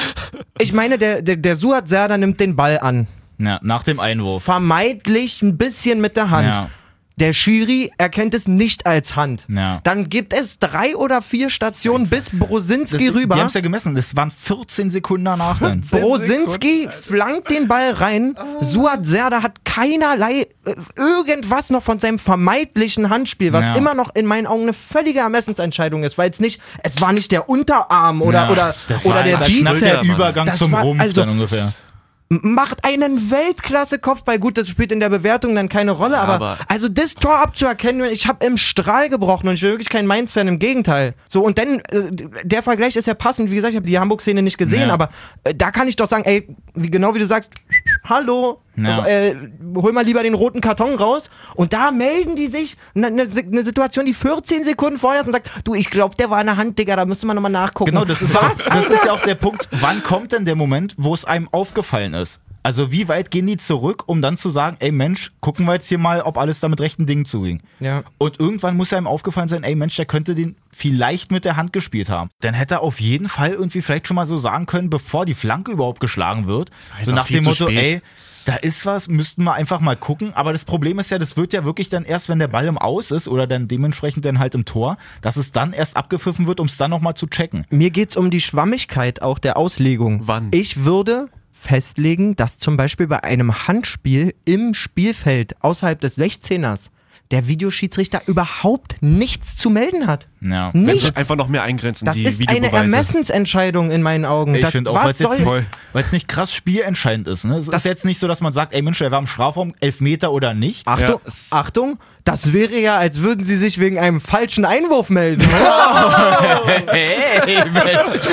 ich meine, der, der, der Suat Serdar nimmt den Ball an. ja, nach dem Einwurf. Vermeidlich ein bisschen mit der Hand. Ja. Der Schiri erkennt es nicht als Hand. Ja. Dann gibt es drei oder vier Stationen bis Brosinski Das, rüber. Die haben es ja gemessen. Das waren 14 Sekunden danach dann. Brosinski flankt den Ball rein. Suat Serdar hat keinerlei äh, irgendwas noch von seinem vermeidlichen Handspiel, was Ja. immer noch in meinen Augen eine völlige Ermessensentscheidung ist, weil es nicht, es war nicht der Unterarm oder, Ja, oder, das oder war der knapp der Bizeps. Übergang Das zum war- Rumpf also- dann ungefähr. Macht einen Weltklasse-Kopfball. Gut, das spielt in der Bewertung dann keine Rolle, aber, Aber- also das Tor abzuerkennen, ich habe im Strahl gebrochen und ich bin wirklich kein Mainz-Fan, im Gegenteil. So, und dann, äh, der Vergleich ist ja passend, wie gesagt, ich habe die Hamburg-Szene nicht gesehen, Ja. aber äh, da kann ich doch sagen, ey, wie, genau wie du sagst, hallo, Ja. äh, hol mal lieber den roten Karton raus und da melden die sich, eine ne, ne Situation, die 14 Sekunden vorher ist und sagt, du, ich glaube, der war eine Hand, Digga, da müsste man nochmal nachgucken. Genau, das ist, auch, das ist ja auch der Punkt. Wann kommt denn der Moment, wo es einem aufgefallen ist? Also wie weit gehen die zurück, um dann zu sagen, ey Mensch, gucken wir jetzt hier mal, ob alles da mit rechten Dingen zuging. Ja. Und irgendwann muss einem aufgefallen sein, ey Mensch, der könnte den vielleicht mit der Hand gespielt haben. Dann hätte er auf jeden Fall irgendwie vielleicht schon mal so sagen können, bevor die Flanke überhaupt geschlagen wird. So nach dem Motto, spät. ey, da ist was, müssten wir einfach mal gucken. Aber das Problem ist ja, das wird ja wirklich dann erst, wenn der Ball im Aus ist oder dann dementsprechend dann halt im Tor, dass es dann erst abgepfiffen wird, um es dann nochmal zu checken. Mir geht es um die Schwammigkeit auch der Auslegung. Wann? Ich würde festlegen, dass zum Beispiel bei einem Handspiel im Spielfeld außerhalb des 16ers der Videoschiedsrichter überhaupt nichts zu melden hat. Ja. Nichts. Einfach noch mehr eingrenzen, Das die ist eine. Ermessensentscheidung in meinen Augen. Ich das, finde auch, weil es jetzt, nicht krass spielentscheidend ist. Ne? Es ist jetzt nicht so, dass man sagt, ey Mensch, er war im Strafraum, Elfmeter oder nicht. Achtung, Ja, Achtung, das wäre ja, als würden sie sich wegen einem falschen Einwurf melden. Hey, Mensch.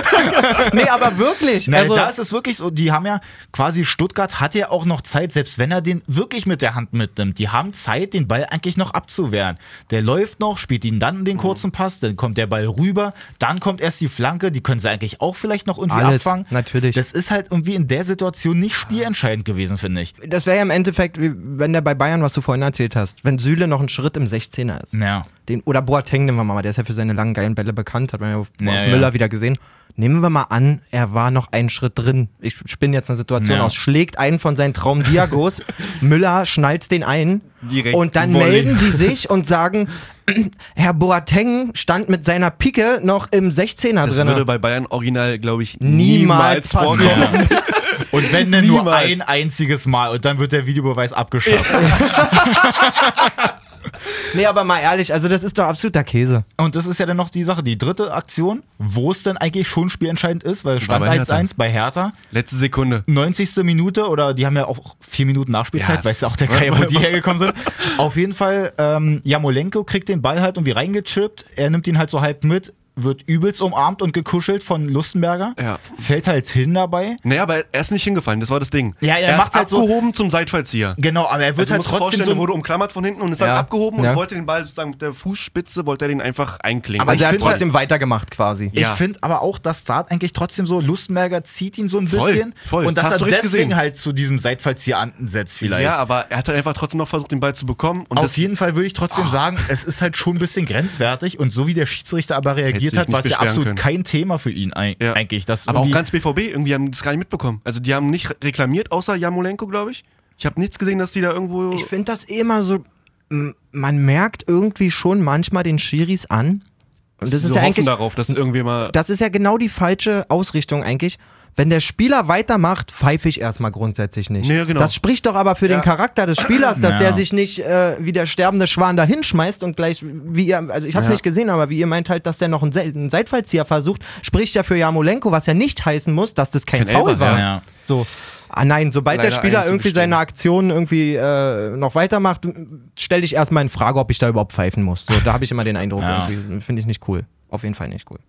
nee, aber wirklich. Nein, also, da ist es wirklich so, die haben ja quasi, Stuttgart hat ja auch noch Zeit, selbst wenn er den wirklich mit der Hand mitnimmt, die haben Zeit, den Ball eigentlich noch abzuwehren. Der läuft noch, spielt ihn dann den kurzen Pass, dann kommt der Ball rüber, dann kommt erst die Flanke, die können sie eigentlich auch vielleicht noch irgendwie Alles, abfangen. natürlich. Das ist halt irgendwie in der Situation nicht spielentscheidend gewesen, finde ich. das wäre ja im Endeffekt, wenn der bei Bayern, was du vorhin erzählt hast, wenn Süle noch einen Schritt im 16er ist. Ja. Den, oder Boateng nehmen wir mal, der ist ja für seine langen geilen Bälle bekannt, hat man ja auf, Ja, auf ja. Müller wieder gesehen. Nehmen wir mal an, er war noch einen Schritt drin. Ich spinne jetzt eine Situation Ja. aus, schlägt einen von seinen Traum-Diagos, Müller schnallt den ein Direkt und dann Volley. melden die sich und sagen, Herr Boateng stand mit seiner Pike noch im 16er Das würde drin. bei Bayern original, glaube ich, Niemals niemals, vorkommen. passieren. Und wenn dann nur Niemals. ein einziges Mal und dann wird der Videobeweis abgeschafft. Nee, aber mal ehrlich, also das ist doch absoluter Käse. Und das ist ja dann noch die Sache, die dritte Aktion, wo es dann eigentlich schon spielentscheidend ist, weil stand bei Hertha. 1-1 bei Hertha. Letzte Sekunde. 90. Minute oder die haben ja auch vier Minuten Nachspielzeit, Ja, weiß ja auch der Kai, wo die hergekommen sind. Auf jeden Fall, ähm, Jamolenko kriegt den Ball halt irgendwie reingechippt, er nimmt ihn halt so halb mit, wird übelst umarmt und gekuschelt von Lustenberger, Ja. fällt halt hin dabei. Naja, aber er ist nicht hingefallen, das war das Ding. Ja, er er macht ist halt so- abgehoben zum Seitfallzieher. Genau, aber er wird Also halt trotzdem vorstellen, so... er wurde umklammert von hinten und ist dann Ja. abgehoben Ja. und wollte den Ball sozusagen mit der Fußspitze, wollte er den einfach einklingen. Aber Also er hat find trotzdem weitergemacht quasi. Ich finde aber auch, dass Start eigentlich trotzdem so, Lustenberger zieht ihn so ein Voll, bisschen voll. und dass Das hast er deswegen gesehen. halt zu diesem Seitfallzieher ansetzt vielleicht. ja, aber er hat halt einfach trotzdem noch versucht, den Ball zu bekommen. Und Auf jeden Fall würde ich trotzdem sagen, es ist halt schon ein bisschen grenzwertig und so wie der Schiedsrichter aber reagiert sich hat, war es ja absolut können. kein Thema für ihn Ja. eigentlich. Aber auch ganz BVB, irgendwie haben die das gar nicht mitbekommen. Also die haben nicht reklamiert, außer Jamolenko, glaube ich. Ich habe nichts gesehen, dass die da irgendwo. Ich finde das eh immer so, man merkt irgendwie schon manchmal den Schiris an. Und das sie ist so ja hoffen eigentlich, darauf, dass irgendwie mal. das ist ja genau die falsche Ausrichtung eigentlich. Wenn der Spieler weitermacht, pfeife ich erstmal grundsätzlich nicht. Nee, genau. Das spricht doch aber für den Ja. Charakter des Spielers, dass Ja. der sich nicht äh, wie der sterbende Schwan da hinschmeißt und gleich, wie ihr, also ich habe es Ja. nicht gesehen, aber wie ihr meint halt, dass der noch einen, Se einen Seitfallzieher versucht, spricht ja für Jamolenko, was ja nicht heißen muss, dass das kein, Kein Foul Elfer, war. ja. So. Ah nein, sobald der Leider Spieler irgendwie seine Aktion irgendwie äh, noch weitermacht, stelle ich erstmal in Frage, ob ich da überhaupt pfeifen muss. So, da habe ich immer den Eindruck, finde ich nicht cool. Auf jeden Fall nicht cool.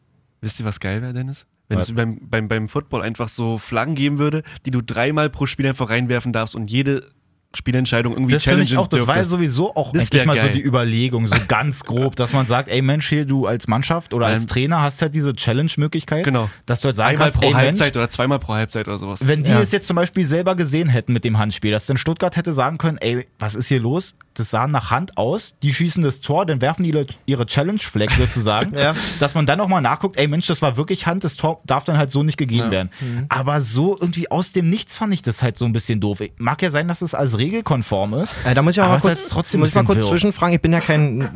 Wisst ihr, was geil wäre, Dennis? Wenn Was? es beim, beim, beim Football einfach so Flaggen geben würde, die du dreimal pro Spiel einfach reinwerfen darfst und jede Spielentscheidung irgendwie Das finde challengen ich auch, das war ja dürftest. sowieso auch Das eigentlich mal so geil. die Überlegung, so ganz grob, dass man sagt, ey Mensch, hier du als Mannschaft oder als Ähm, Trainer hast halt diese Challenge-Möglichkeit, Genau. dass du halt sagen Einmal kannst, pro ey Mensch, Halbzeit oder zweimal pro Halbzeit oder sowas. Wenn die Ja. es jetzt zum Beispiel selber gesehen hätten mit dem Handspiel, dass dann Stuttgart hätte sagen können, ey, was ist hier los? Das sah nach Hand aus, die schießen das Tor, dann werfen die ihre, ihre Challenge-Flag sozusagen, Ja. dass man dann nochmal nachguckt, ey Mensch, das war wirklich Hand, das Tor darf dann halt so nicht gegeben werden. Mhm. Aber so irgendwie aus dem Nichts fand ich das halt so ein bisschen doof. Mag ja sein, dass es als regelkonform ist. Äh, da muss ich auch Aber mal kurz, trotzdem muss ich mal kurz zwischenfragen. Ich bin ja kein,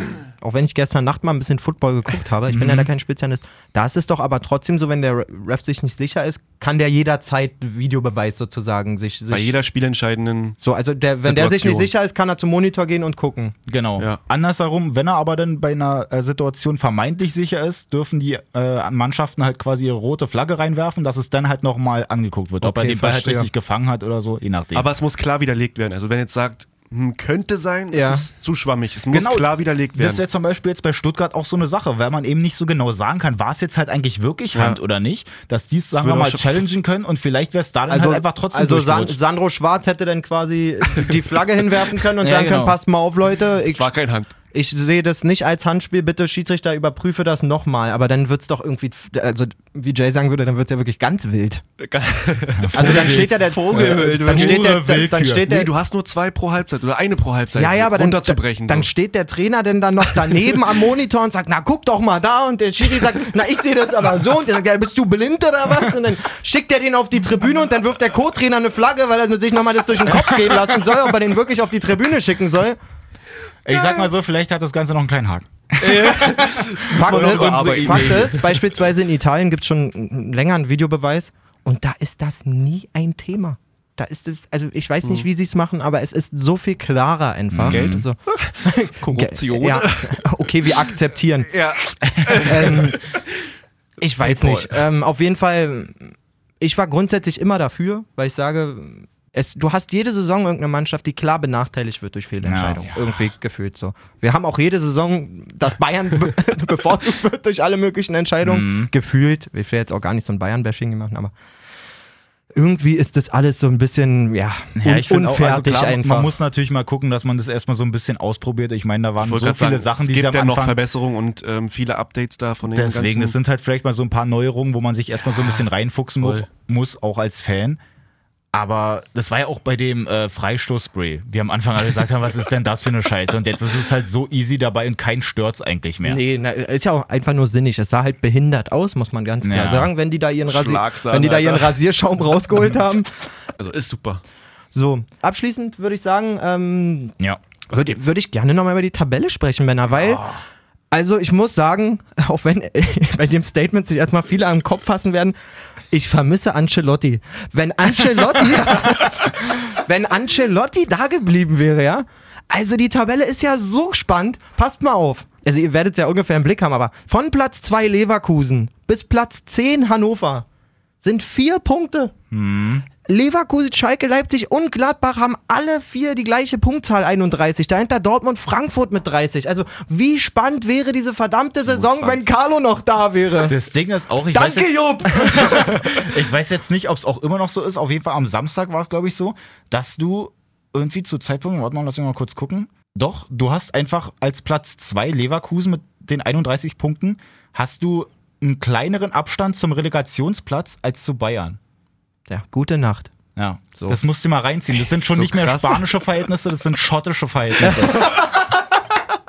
auch wenn ich gestern Nacht mal ein bisschen Football geguckt habe, ich bin Mhm. ja da kein Spezialist. Da ist es doch aber trotzdem so, wenn der Ref sich nicht sicher ist, kann der jederzeit Videobeweis sozusagen sich. sich Bei jeder spielentscheidenden. so, also der, wenn der sich nicht Situation. sicher ist, kann er zum Monitor gehen und gucken. Genau. Ja. Andersherum, wenn er aber dann bei einer äh, Situation vermeintlich sicher ist, dürfen die äh, Mannschaften halt quasi ihre rote Flagge reinwerfen, dass es dann halt nochmal angeguckt wird. Ob er Okay, den Ball halt richtig gefangen hat oder so, je nachdem. Aber es muss klar widerlegt werden. Also wenn jetzt sagt, könnte sein, Ja. ist es zu schwammig. Es muss Genau. klar widerlegt das werden. wäre zum Beispiel jetzt bei Stuttgart auch so eine Sache, weil man eben nicht so genau sagen kann, war es jetzt halt eigentlich wirklich Ja. Hand oder nicht, dass die es, sagen wir mal, challengen können und vielleicht wäre es da dann Also, halt einfach trotzdem also San. Sandro Schwarz hätte dann quasi die Flagge hinwerfen können und Ja, sagen genau. können, passt mal auf, Leute, ich es war kein Hand. Ich sehe das nicht als Handspiel, bitte Schiedsrichter, überprüfe das nochmal. Aber dann wird es doch irgendwie, also wie Jay sagen würde, dann wird es ja wirklich ganz wild. Also dann steht ja der Vogelwild, dann steht der, dann, dann steht der nee, du hast nur zwei pro Halbzeit oder eine pro Halbzeit. ja, ja, aber dann, runterzubrechen. dann so. steht der Trainer denn dann noch daneben am Monitor und sagt, na guck doch mal da und der Schiri sagt, na ich sehe das aber so und der sagt, ja, bist du blind oder was? Und dann schickt er den auf die Tribüne und dann wirft der Co-Trainer eine Flagge, weil er sich nochmal das durch den Kopf gehen lassen soll, ob er den wirklich auf die Tribüne schicken soll. Ich sag mal so, vielleicht hat das Ganze noch einen kleinen Haken. Fakt ist, überarbeiten. Fakt ist, beispielsweise in Italien gibt es schon länger einen Videobeweis und da ist das nie ein Thema. Da ist es, also ich weiß nicht, wie sie es machen, aber es ist so viel klarer einfach. Geld? Also, Korruption. ja, okay, wir akzeptieren. Ja. ähm, ich weiß nicht. Ähm, auf jeden Fall, ich war grundsätzlich immer dafür, weil ich sage, es, du hast jede Saison irgendeine Mannschaft, die klar benachteiligt wird durch Fehlentscheidungen. Irgendwie gefühlt so. Wir haben auch jede Saison, dass Bayern be bevorzugt wird durch alle möglichen Entscheidungen. Gefühlt. Ich will jetzt auch gar nicht so ein Bayern-Bashing machen, aber irgendwie ist das alles so ein bisschen, ja, Ja, un ich finde auch, also unfertig klar, einfach. man muss natürlich mal gucken, dass man das erstmal so ein bisschen ausprobiert. Ich meine, da waren so viele sagen, Sachen, es die gibt sie am ja noch Verbesserungen und ähm, viele Updates da von den Deswegen, es sind halt vielleicht mal so ein paar Neuerungen, wo man sich erstmal so ein bisschen reinfuchsen voll. muss, auch als Fan. Aber das war ja auch bei dem äh, Freistoßspray. Wir am Anfang alle gesagt haben, was ist denn das für eine Scheiße? Und jetzt ist es halt so easy dabei und kein stört's eigentlich mehr. Nee, na, ist ja auch einfach nur sinnig. Es sah halt behindert aus, muss man ganz klar Ja. sagen, wenn die da ihren, Rasi wenn die da ihren. Rasierschaum rausgeholt haben. Also ist super. So, abschließend würde ich sagen, ähm, Ja. würde würd ich gerne nochmal über die Tabelle sprechen, Männer, weil, also ich muss sagen, auch wenn bei dem Statement sich erstmal viele am Kopf fassen werden, ich vermisse Ancelotti. Wenn Ancelotti, wenn Ancelotti da geblieben wäre, ja, also die Tabelle ist ja so spannend, passt mal auf. Also ihr werdet es ja ungefähr im Blick haben, aber von Platz 2 Leverkusen bis Platz 10 Hannover sind vier Punkte. Leverkusen, Schalke, Leipzig und Gladbach haben alle vier die gleiche Punktzahl 31. Dahinter Dortmund, Frankfurt mit 30. Also wie spannend wäre diese verdammte Saison, wenn Carlo noch da wäre. Das Ding ist auch, ich, weiß Danke, jetzt, Jupp! ich weiß jetzt nicht, ob es auch immer noch so ist. Auf jeden Fall am Samstag war es, glaube ich, so, dass du irgendwie zu Zeitpunkt, warte mal, lass mich mal kurz gucken. Doch, du hast einfach als Platz 2 Leverkusen mit den 31 Punkten, hast du einen kleineren Abstand zum Relegationsplatz als zu Bayern. Ja, gute Nacht. Ja, das musst du mal reinziehen. Das sind schon so nicht mehr krass. spanische Verhältnisse, das sind schottische Verhältnisse.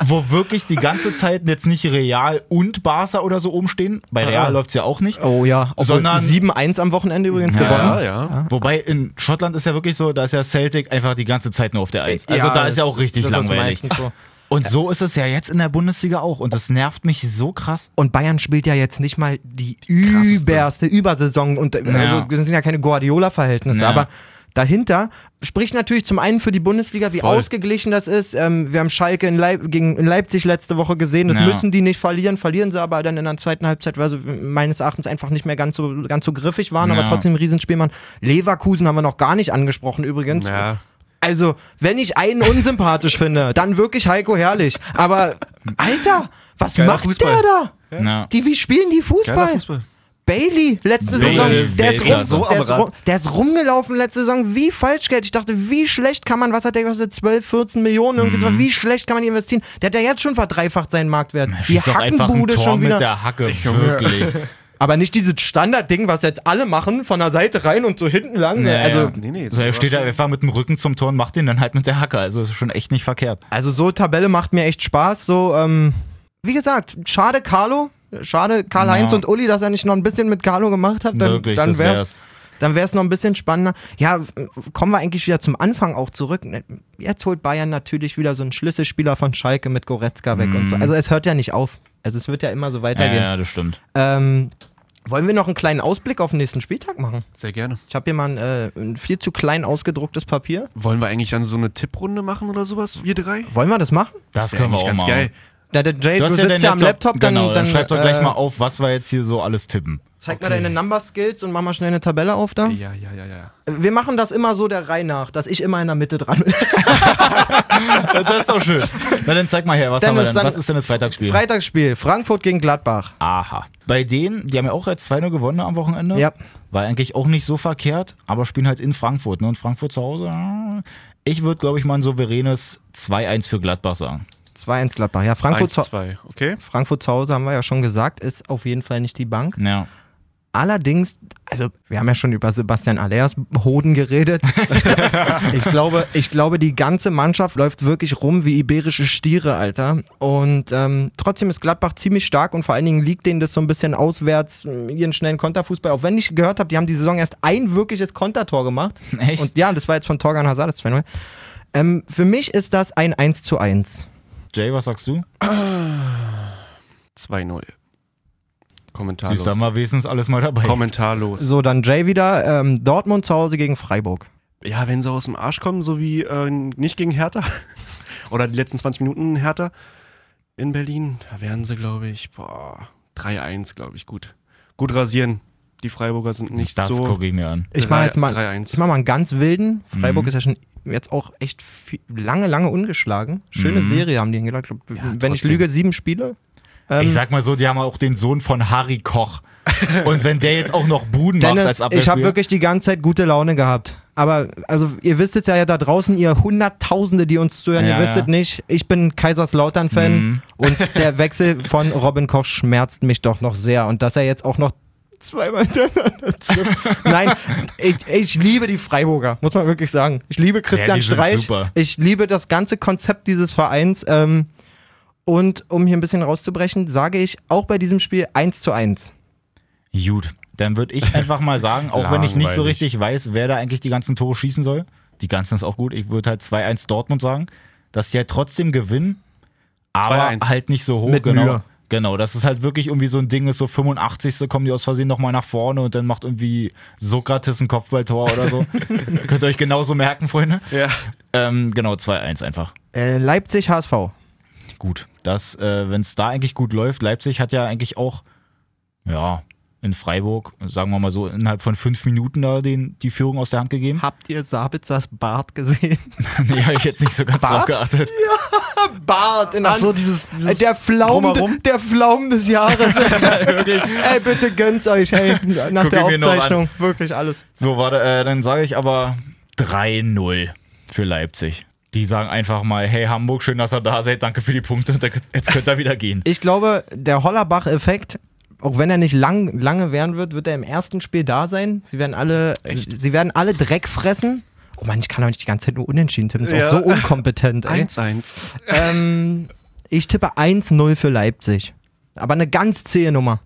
Wo wirklich die ganze Zeit jetzt nicht Real und Barca oder so oben stehen. Bei Real läuft es ja auch nicht. Oh ja, obwohl Sondern- 7-1 am Wochenende übrigens Ja, gewonnen. ja. Wobei in Schottland ist ja wirklich so, da ist ja Celtic einfach die ganze Zeit nur auf der Eins. Also Ja, da ist ja auch richtig das ist langweilig. meistens so. Und so ist es ja jetzt in der Bundesliga auch. Und das nervt mich so krass. Und Bayern spielt ja jetzt nicht mal die überste Übersaison und äh, also das sind ja keine Guardiola-Verhältnisse, Ja. aber dahinter spricht natürlich zum einen für die Bundesliga, wie Voll. ausgeglichen das ist. Ähm, wir haben Schalke in, Leip gegen, in Leipzig letzte Woche gesehen, das Ja. müssen die nicht verlieren, verlieren sie aber dann in der zweiten Halbzeit, weil sie meines Erachtens einfach nicht mehr ganz so, ganz so griffig waren, aber Ja. trotzdem ein Riesenspiel machen. Leverkusen haben wir noch gar nicht angesprochen übrigens. Ja. Also, wenn ich einen unsympathisch finde, dann wirklich Heiko Herrlich. Aber, Alter, was Geiler macht Fußball. der da? Ja. Die, wie spielen die Fußball? Fußball. Bailey, letzte Bailey Saison, der ist, rum. So der, am ist rum, der ist rumgelaufen letzte Saison wie Falschgeld. Ich dachte, wie schlecht kann man, was hat der gekostet, 12, 14 Millionen, irgendwie Mhm. so, wie schlecht kann man investieren? Der hat ja jetzt schon verdreifacht seinen Marktwert. Die Schießt doch einfach ein Hackenbude Tor schon mit wieder. der Hacke. Wirklich. Aber nicht dieses Standardding, was jetzt alle machen, von der Seite rein und so hinten lang. Ja, also. Nee, nee. So, er steht da einfach mit dem Rücken zum Tor und macht den dann halt mit der Hacke. Also ist schon echt nicht verkehrt. Also so Tabelle macht mir echt Spaß. So, ähm, wie gesagt, schade Carlo, schade Karl-Heinz Ja. und Uli, dass er nicht noch ein bisschen mit Carlo gemacht hat. Dann, Wirklich, dann das wär's, wär's. dann wär's noch ein bisschen spannender. Ja, kommen wir eigentlich wieder zum Anfang auch zurück. Jetzt holt Bayern natürlich wieder so einen Schlüsselspieler von Schalke mit Goretzka weg und so. Also es hört ja nicht auf. Also es wird ja immer so Mhm. Ja, weitergehen. ja, das stimmt. Ähm, wollen wir noch einen kleinen Ausblick auf den nächsten Spieltag machen? Sehr gerne. Ich habe hier mal ein, äh, ein viel zu klein ausgedrucktes Papier. Wollen wir eigentlich dann so eine Tipprunde machen oder sowas, wir drei? Wollen wir das machen? Das, wär können wir auch ganz machen. geil. Ja, der Jay, du, Du sitzt ja am Laptop, dann, genau, dann, dann schreib doch gleich äh, mal auf, was wir jetzt hier so alles tippen. Zeig mal deine Number-Skills und mach mal schnell eine Tabelle auf da. Ja, ja, ja, ja. Wir machen das immer so der Reihe nach, dass ich immer in der Mitte dran bin. Das ist doch schön. Na dann zeig mal her, was Dann haben wir ist denn? Was ist denn das Freitagsspiel? Freitagsspiel, Frankfurt gegen Gladbach. Aha. Bei denen, die haben ja auch jetzt 2-0 gewonnen am Wochenende. Ja. War eigentlich auch nicht so verkehrt, aber spielen halt in Frankfurt. Ne? Und Frankfurt zu Hause, ah, ich würde, glaube ich, mal ein souveränes 2-1 für Gladbach sagen. 2-1 Gladbach. Ja, Frankfurt, 1, zu, 2, okay. Frankfurt zu Hause haben wir ja schon gesagt, ist auf jeden Fall nicht die Bank. Ja. Allerdings, also wir haben ja schon über Sebastian Allers Hoden geredet. ich, glaube, ich glaube, die ganze Mannschaft läuft wirklich rum wie iberische Stiere, Alter. Und ähm, trotzdem ist Gladbach ziemlich stark und vor allen Dingen liegt denen das so ein bisschen auswärts, äh, ihren schnellen Konterfußball. Auch wenn ich gehört habe, die haben die Saison erst ein wirkliches Kontertor gemacht. Echt? Und ja, das war jetzt von Torgan Hazard, das 2-0. Ähm, für mich ist das ein 1 zu 1. Jay, was sagst du? 2-0. Kommentarlos. Siehst du, haben wir wenigstens alles mal dabei. Kommentarlos. So, dann Jay wieder. Ähm, Dortmund zu Hause gegen Freiburg. ja, wenn sie aus dem Arsch kommen, so wie äh, nicht gegen Hertha oder die letzten 20 Minuten Hertha in Berlin, da werden sie, glaube ich, boah, 3-1, glaube ich, gut. Gut rasieren. Die Freiburger sind nicht Das so. gucke ich mir an. Ich mache jetzt mal, 3-1. ich mach mal einen ganz wilden. Freiburg Mhm. ist ja schon jetzt auch echt viel, lange, lange ungeschlagen. Schöne Mhm. Serie haben die hingelegt. Ich Ja, Wenn ich trotzdem. lüge, sieben Spiele. Ähm, Ich sag mal so, die haben auch den Sohn von Harry Koch. Und wenn der jetzt auch noch Buden macht Dennis, als ich habe Abwehrspieler. wirklich die ganze Zeit gute Laune gehabt. Aber also ihr wisst es ja, ja da draußen, ihr Hunderttausende, die uns zuhören, Ja, ihr wisst ja. es nicht. Ich bin Kaiserslautern-Fan Mhm. und der Wechsel von Robin Koch schmerzt mich doch noch sehr. Und dass er jetzt auch noch zweimal hintereinander trifft. Nein, ich, ich liebe die Freiburger, muss man wirklich sagen. Ich liebe Christian die sind Streich. super. Ich liebe das ganze Konzept dieses Vereins. Ähm, und um hier ein bisschen rauszubrechen, sage ich auch bei diesem Spiel 1 zu 1. Gut, dann würde ich einfach mal sagen, auch wenn ich nicht so richtig weiß, wer da eigentlich die ganzen Tore schießen soll. Die ganzen ist auch gut. Ich würde halt 2-1 Dortmund sagen, dass die halt trotzdem gewinnen, aber 2-1. halt nicht so hoch. Mit genau. Mühe. Genau, das ist halt wirklich irgendwie so ein Ding, ist so 85. kommen die aus Versehen nochmal nach vorne und dann macht irgendwie Sokrates ein Kopfballtor oder so. Könnt ihr euch genauso merken, Freunde? Ja. Ähm, genau, 2-1 einfach. Äh, Leipzig HSV. Gut, das, äh, wenn es da eigentlich gut läuft, Leipzig hat ja eigentlich auch, ja, in Freiburg, sagen wir mal so, innerhalb von fünf Minuten da den, die Führung aus der Hand gegeben. Habt ihr Sabitzers Bart gesehen? nee, habe ich jetzt nicht so ganz drauf Bart? geachtet. Bart in Ach so, dieses, dieses der Pflaum, der Pflaum des Jahres. Ey, bitte gönnt's euch, hey, nach Guck der. Aufzeichnung. Wirklich alles. So, warte, äh, dann sage ich aber 3-0 für Leipzig. Die sagen einfach mal, hey Hamburg, schön, dass ihr da seid, danke für die Punkte, und jetzt könnt ihr wieder gehen. Ich glaube, der Hollerbach-Effekt, auch wenn er nicht lang, lange währen wird, wird er im ersten Spiel da sein. Sie werden alle, sie werden alle Dreck fressen. Oh Mann, ich kann doch nicht die ganze Zeit nur unentschieden tippen. Das ist Ja. auch so unkompetent, ey. 1-1. ähm, ich tippe 1-0 für Leipzig. Aber eine ganz zähe Nummer.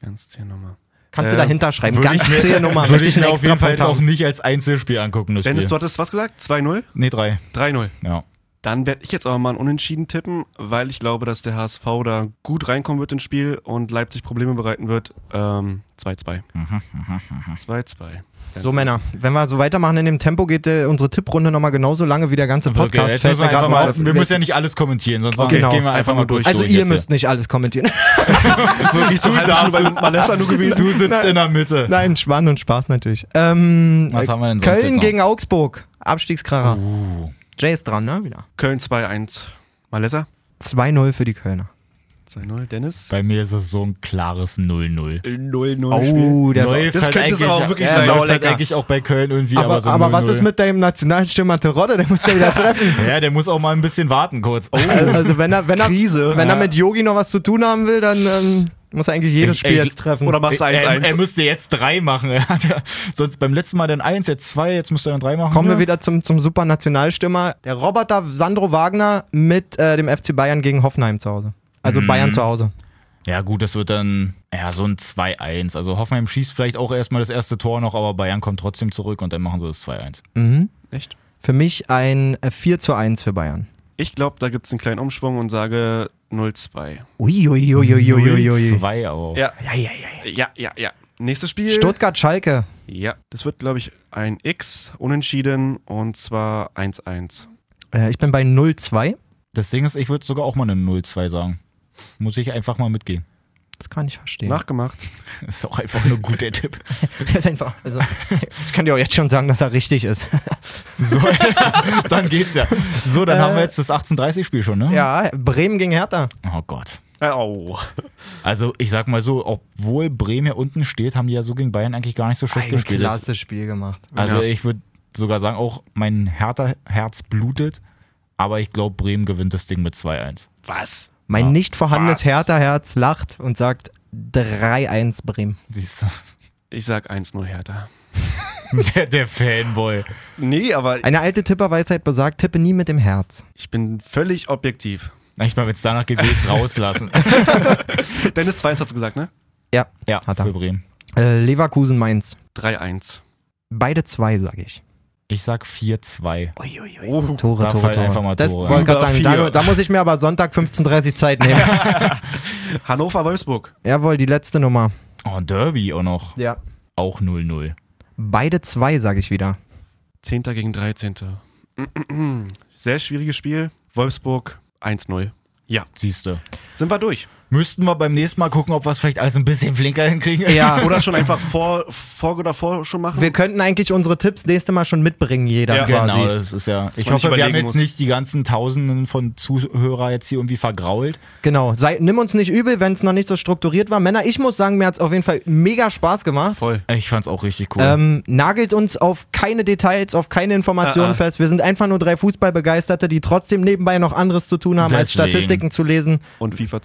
Ganz zehn Nummer. Kannst du Äh, dahinter schreiben. Würde Ganz ich mir- zähe Nummer. Würde Möchte ich ich mir auf jeden extra Fall auch nicht als Einzelspiel angucken, das Dennis, Spiel. du hattest was gesagt? 2-0? Nee, 3. 3-0. Ja. Dann werde ich jetzt aber mal ein Unentschieden tippen, weil ich glaube, dass der HSV da gut reinkommen wird ins Spiel und Leipzig Probleme bereiten wird. Ähm, 2-2. 2-2. So, Männer, wenn wir so weitermachen in dem Tempo, geht äh, unsere Tipprunde nochmal genauso lange wie der ganze Okay, Podcast. jetzt Fällt müssen wir, einfach mal auf, wir müssen ja nicht alles kommentieren, sonst Genau. gehen wir einfach, Einfach mal durch. Also durch ihr jetzt müsst nicht alles kommentieren. Wirklich so halb bei Malessa nur gewesen. Du sitzt in der Mitte. Nein, Schwann und Spaß natürlich. Ähm, Was haben wir denn sonst Köln jetzt noch? gegen Augsburg. Abstiegskracher. Uh. Jay ist dran, ne? Wieder. Köln 2-1. Malessa? 2-0 für die Kölner. 2-0. Dennis? Bei mir ist es so ein klares 0-0. 0-0. Oh, der Läuft das halt könnte es auch wirklich ja, sein. läuft halt eigentlich auch bei Köln irgendwie, aber, aber, so aber was 0-0. ist mit deinem Nationalstürmer Terodde? Der muss ja wieder treffen. Ja, der muss auch mal ein bisschen warten kurz. Oh. Also, also wenn er, wenn er, Krise. wenn er mit Yogi noch was zu tun haben will, dann ähm, muss er eigentlich jedes Spiel ey, jetzt treffen. Oder machst du er, 1-1? er müsste jetzt drei machen. Er hat ja sonst beim letzten Mal dann eins, jetzt zwei, jetzt müsste er dann drei machen. Kommen ja. wir wieder zum, zum super Nationalstürmer. Der Roboter Sandro Wagner mit äh, dem FC Bayern gegen Hoffenheim zu Hause. Also Mhm. Bayern zu Hause. Ja, gut, das wird dann ja so ein 2-1. Also Hoffenheim schießt vielleicht auch erstmal das erste Tor noch, aber Bayern kommt trotzdem zurück und dann machen sie das 2-1. Mhm. Echt? Für mich ein äh, 4 zu 1 für Bayern. Ich glaube, da gibt es einen kleinen Umschwung und sage 0-2. Uiuiuiuiui. 2 auch. Ja. Ja, ja, ja. Ja, ja, ja. Nächstes Spiel. Stuttgart-Schalke. Ja, das wird, glaube ich, ein X unentschieden und zwar 1-1. Äh, ich bin bei 0-2. Das Ding ist, ich würde sogar auch mal eine 0-2 sagen. Muss ich einfach mal mitgehen. Das kann ich verstehen. Nachgemacht. Das ist auch einfach nur gut, der Tipp. Das ist einfach, also, ich kann dir auch jetzt schon sagen, dass er richtig ist. So, dann geht's ja. So, dann Äh, haben wir jetzt das 18:30-Spiel schon, ne? Ja, Bremen gegen Hertha. Oh Gott. Au. Also, ich sag mal so, obwohl Bremen ja unten steht, haben die ja so gegen Bayern eigentlich gar nicht so schlecht Ein gespielt. Das- klasse Spiel gemacht. Also, Ja. ich würde sogar sagen, auch mein Hertha-Herz blutet, aber ich glaube, Bremen gewinnt das Ding mit 2-1. Was? Mein Ja. nicht vorhandenes? Hertha-Herz lacht und sagt 3-1 Bremen. Siehst du? Ich sag 1-0 Hertha. Der, der Fanboy. Nee, aber Eine alte Tipperweisheit besagt, tippe nie mit dem Herz. ich bin völlig objektiv. Ich mal, wenn es danach geht, will ich es rauslassen. Dennis 2-1 hast du gesagt, ne? Ja, ja, Hat er. für Bremen. Äh, Leverkusen Mainz. 3-1. Beide zwei, sage ich. Ich sag 4-2. Oh, Tore, Da Tore, Tore. einfach mal das Tore, wollte gerade sagen, da, da muss ich mir aber Sonntag 15.30 Uhr Zeit nehmen. Hannover-Wolfsburg. Jawohl, die letzte Nummer. Oh, Derby auch noch. Ja. Auch 0-0. Beide zwei, sage ich wieder. 10. gegen 13. Sehr schwieriges Spiel. Wolfsburg 1-0. Ja, Siehst du. sind wir durch. Müssten wir beim nächsten Mal gucken, ob wir es vielleicht alles ein bisschen flinker hinkriegen. Ja. Oder schon einfach vor, vor oder vor schon machen? Wir könnten eigentlich unsere Tipps nächste Mal schon mitbringen, jeder Ja, quasi. Genau, das ist ja. Ich man nicht hoffe, wir haben jetzt muss. nicht die ganzen Tausenden von Zuhörer jetzt hier irgendwie vergrault. Genau. Sei, nimm uns nicht übel, wenn es noch nicht so strukturiert war. Männer, ich muss sagen, mir hat es auf jeden Fall mega Spaß gemacht. Voll. Ich fand's auch richtig cool. Ähm, nagelt uns auf keine Details, auf keine Informationen Ah, ah. fest. Wir sind einfach nur drei Fußballbegeisterte, die trotzdem nebenbei noch anderes zu tun haben, als Deswegen. Statistiken zu lesen. Und FIFA.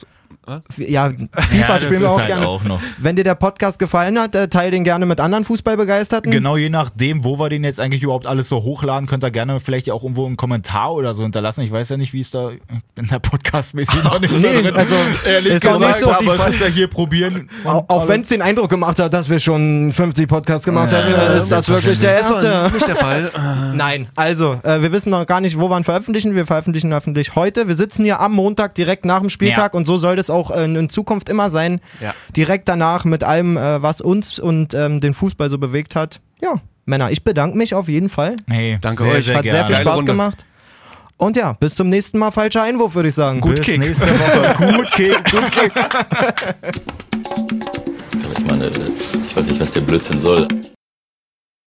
Was? Ja, ja, FIFA das spielen wir auch halt gerne. auch noch. Wenn dir der Podcast gefallen hat, äh, teil den gerne mit anderen Fußballbegeisterten. Genau, je nachdem, wo wir den jetzt eigentlich überhaupt alles so hochladen, könnt ihr gerne vielleicht ja auch irgendwo einen Kommentar oder so hinterlassen. Ich weiß ja nicht, wie es da in der Podcast-mäßig noch nicht so Nee, drin also, ehrlich ist gesagt, nicht so, aber es ist ja hier probieren. Auch, auch wenn es den Eindruck gemacht hat, dass wir schon 50 Podcasts gemacht haben, ist das wirklich der erste. Nicht der Fall. Nein, also, äh, wir wissen noch gar nicht, wo wir ihn veröffentlichen. Wir veröffentlichen öffentlich heute. Wir sitzen hier am Montag direkt nach dem Spieltag Ja. und so soll das auch äh, in Zukunft immer sein. Ja. Direkt danach mit allem, äh, was uns und ähm, den Fußball so bewegt hat. Ja, Männer, ich bedanke mich auf jeden Fall. Hey, Danke sehr, euch. Es Sehr hat sehr viel Spaß Runde. gemacht. Und ja, bis zum nächsten Mal. Falscher Einwurf, würde ich sagen. Bis Kick. nächste Woche. Gut Kick. Gut Kick. Ich meine, ich weiß nicht, was der Blödsinn soll.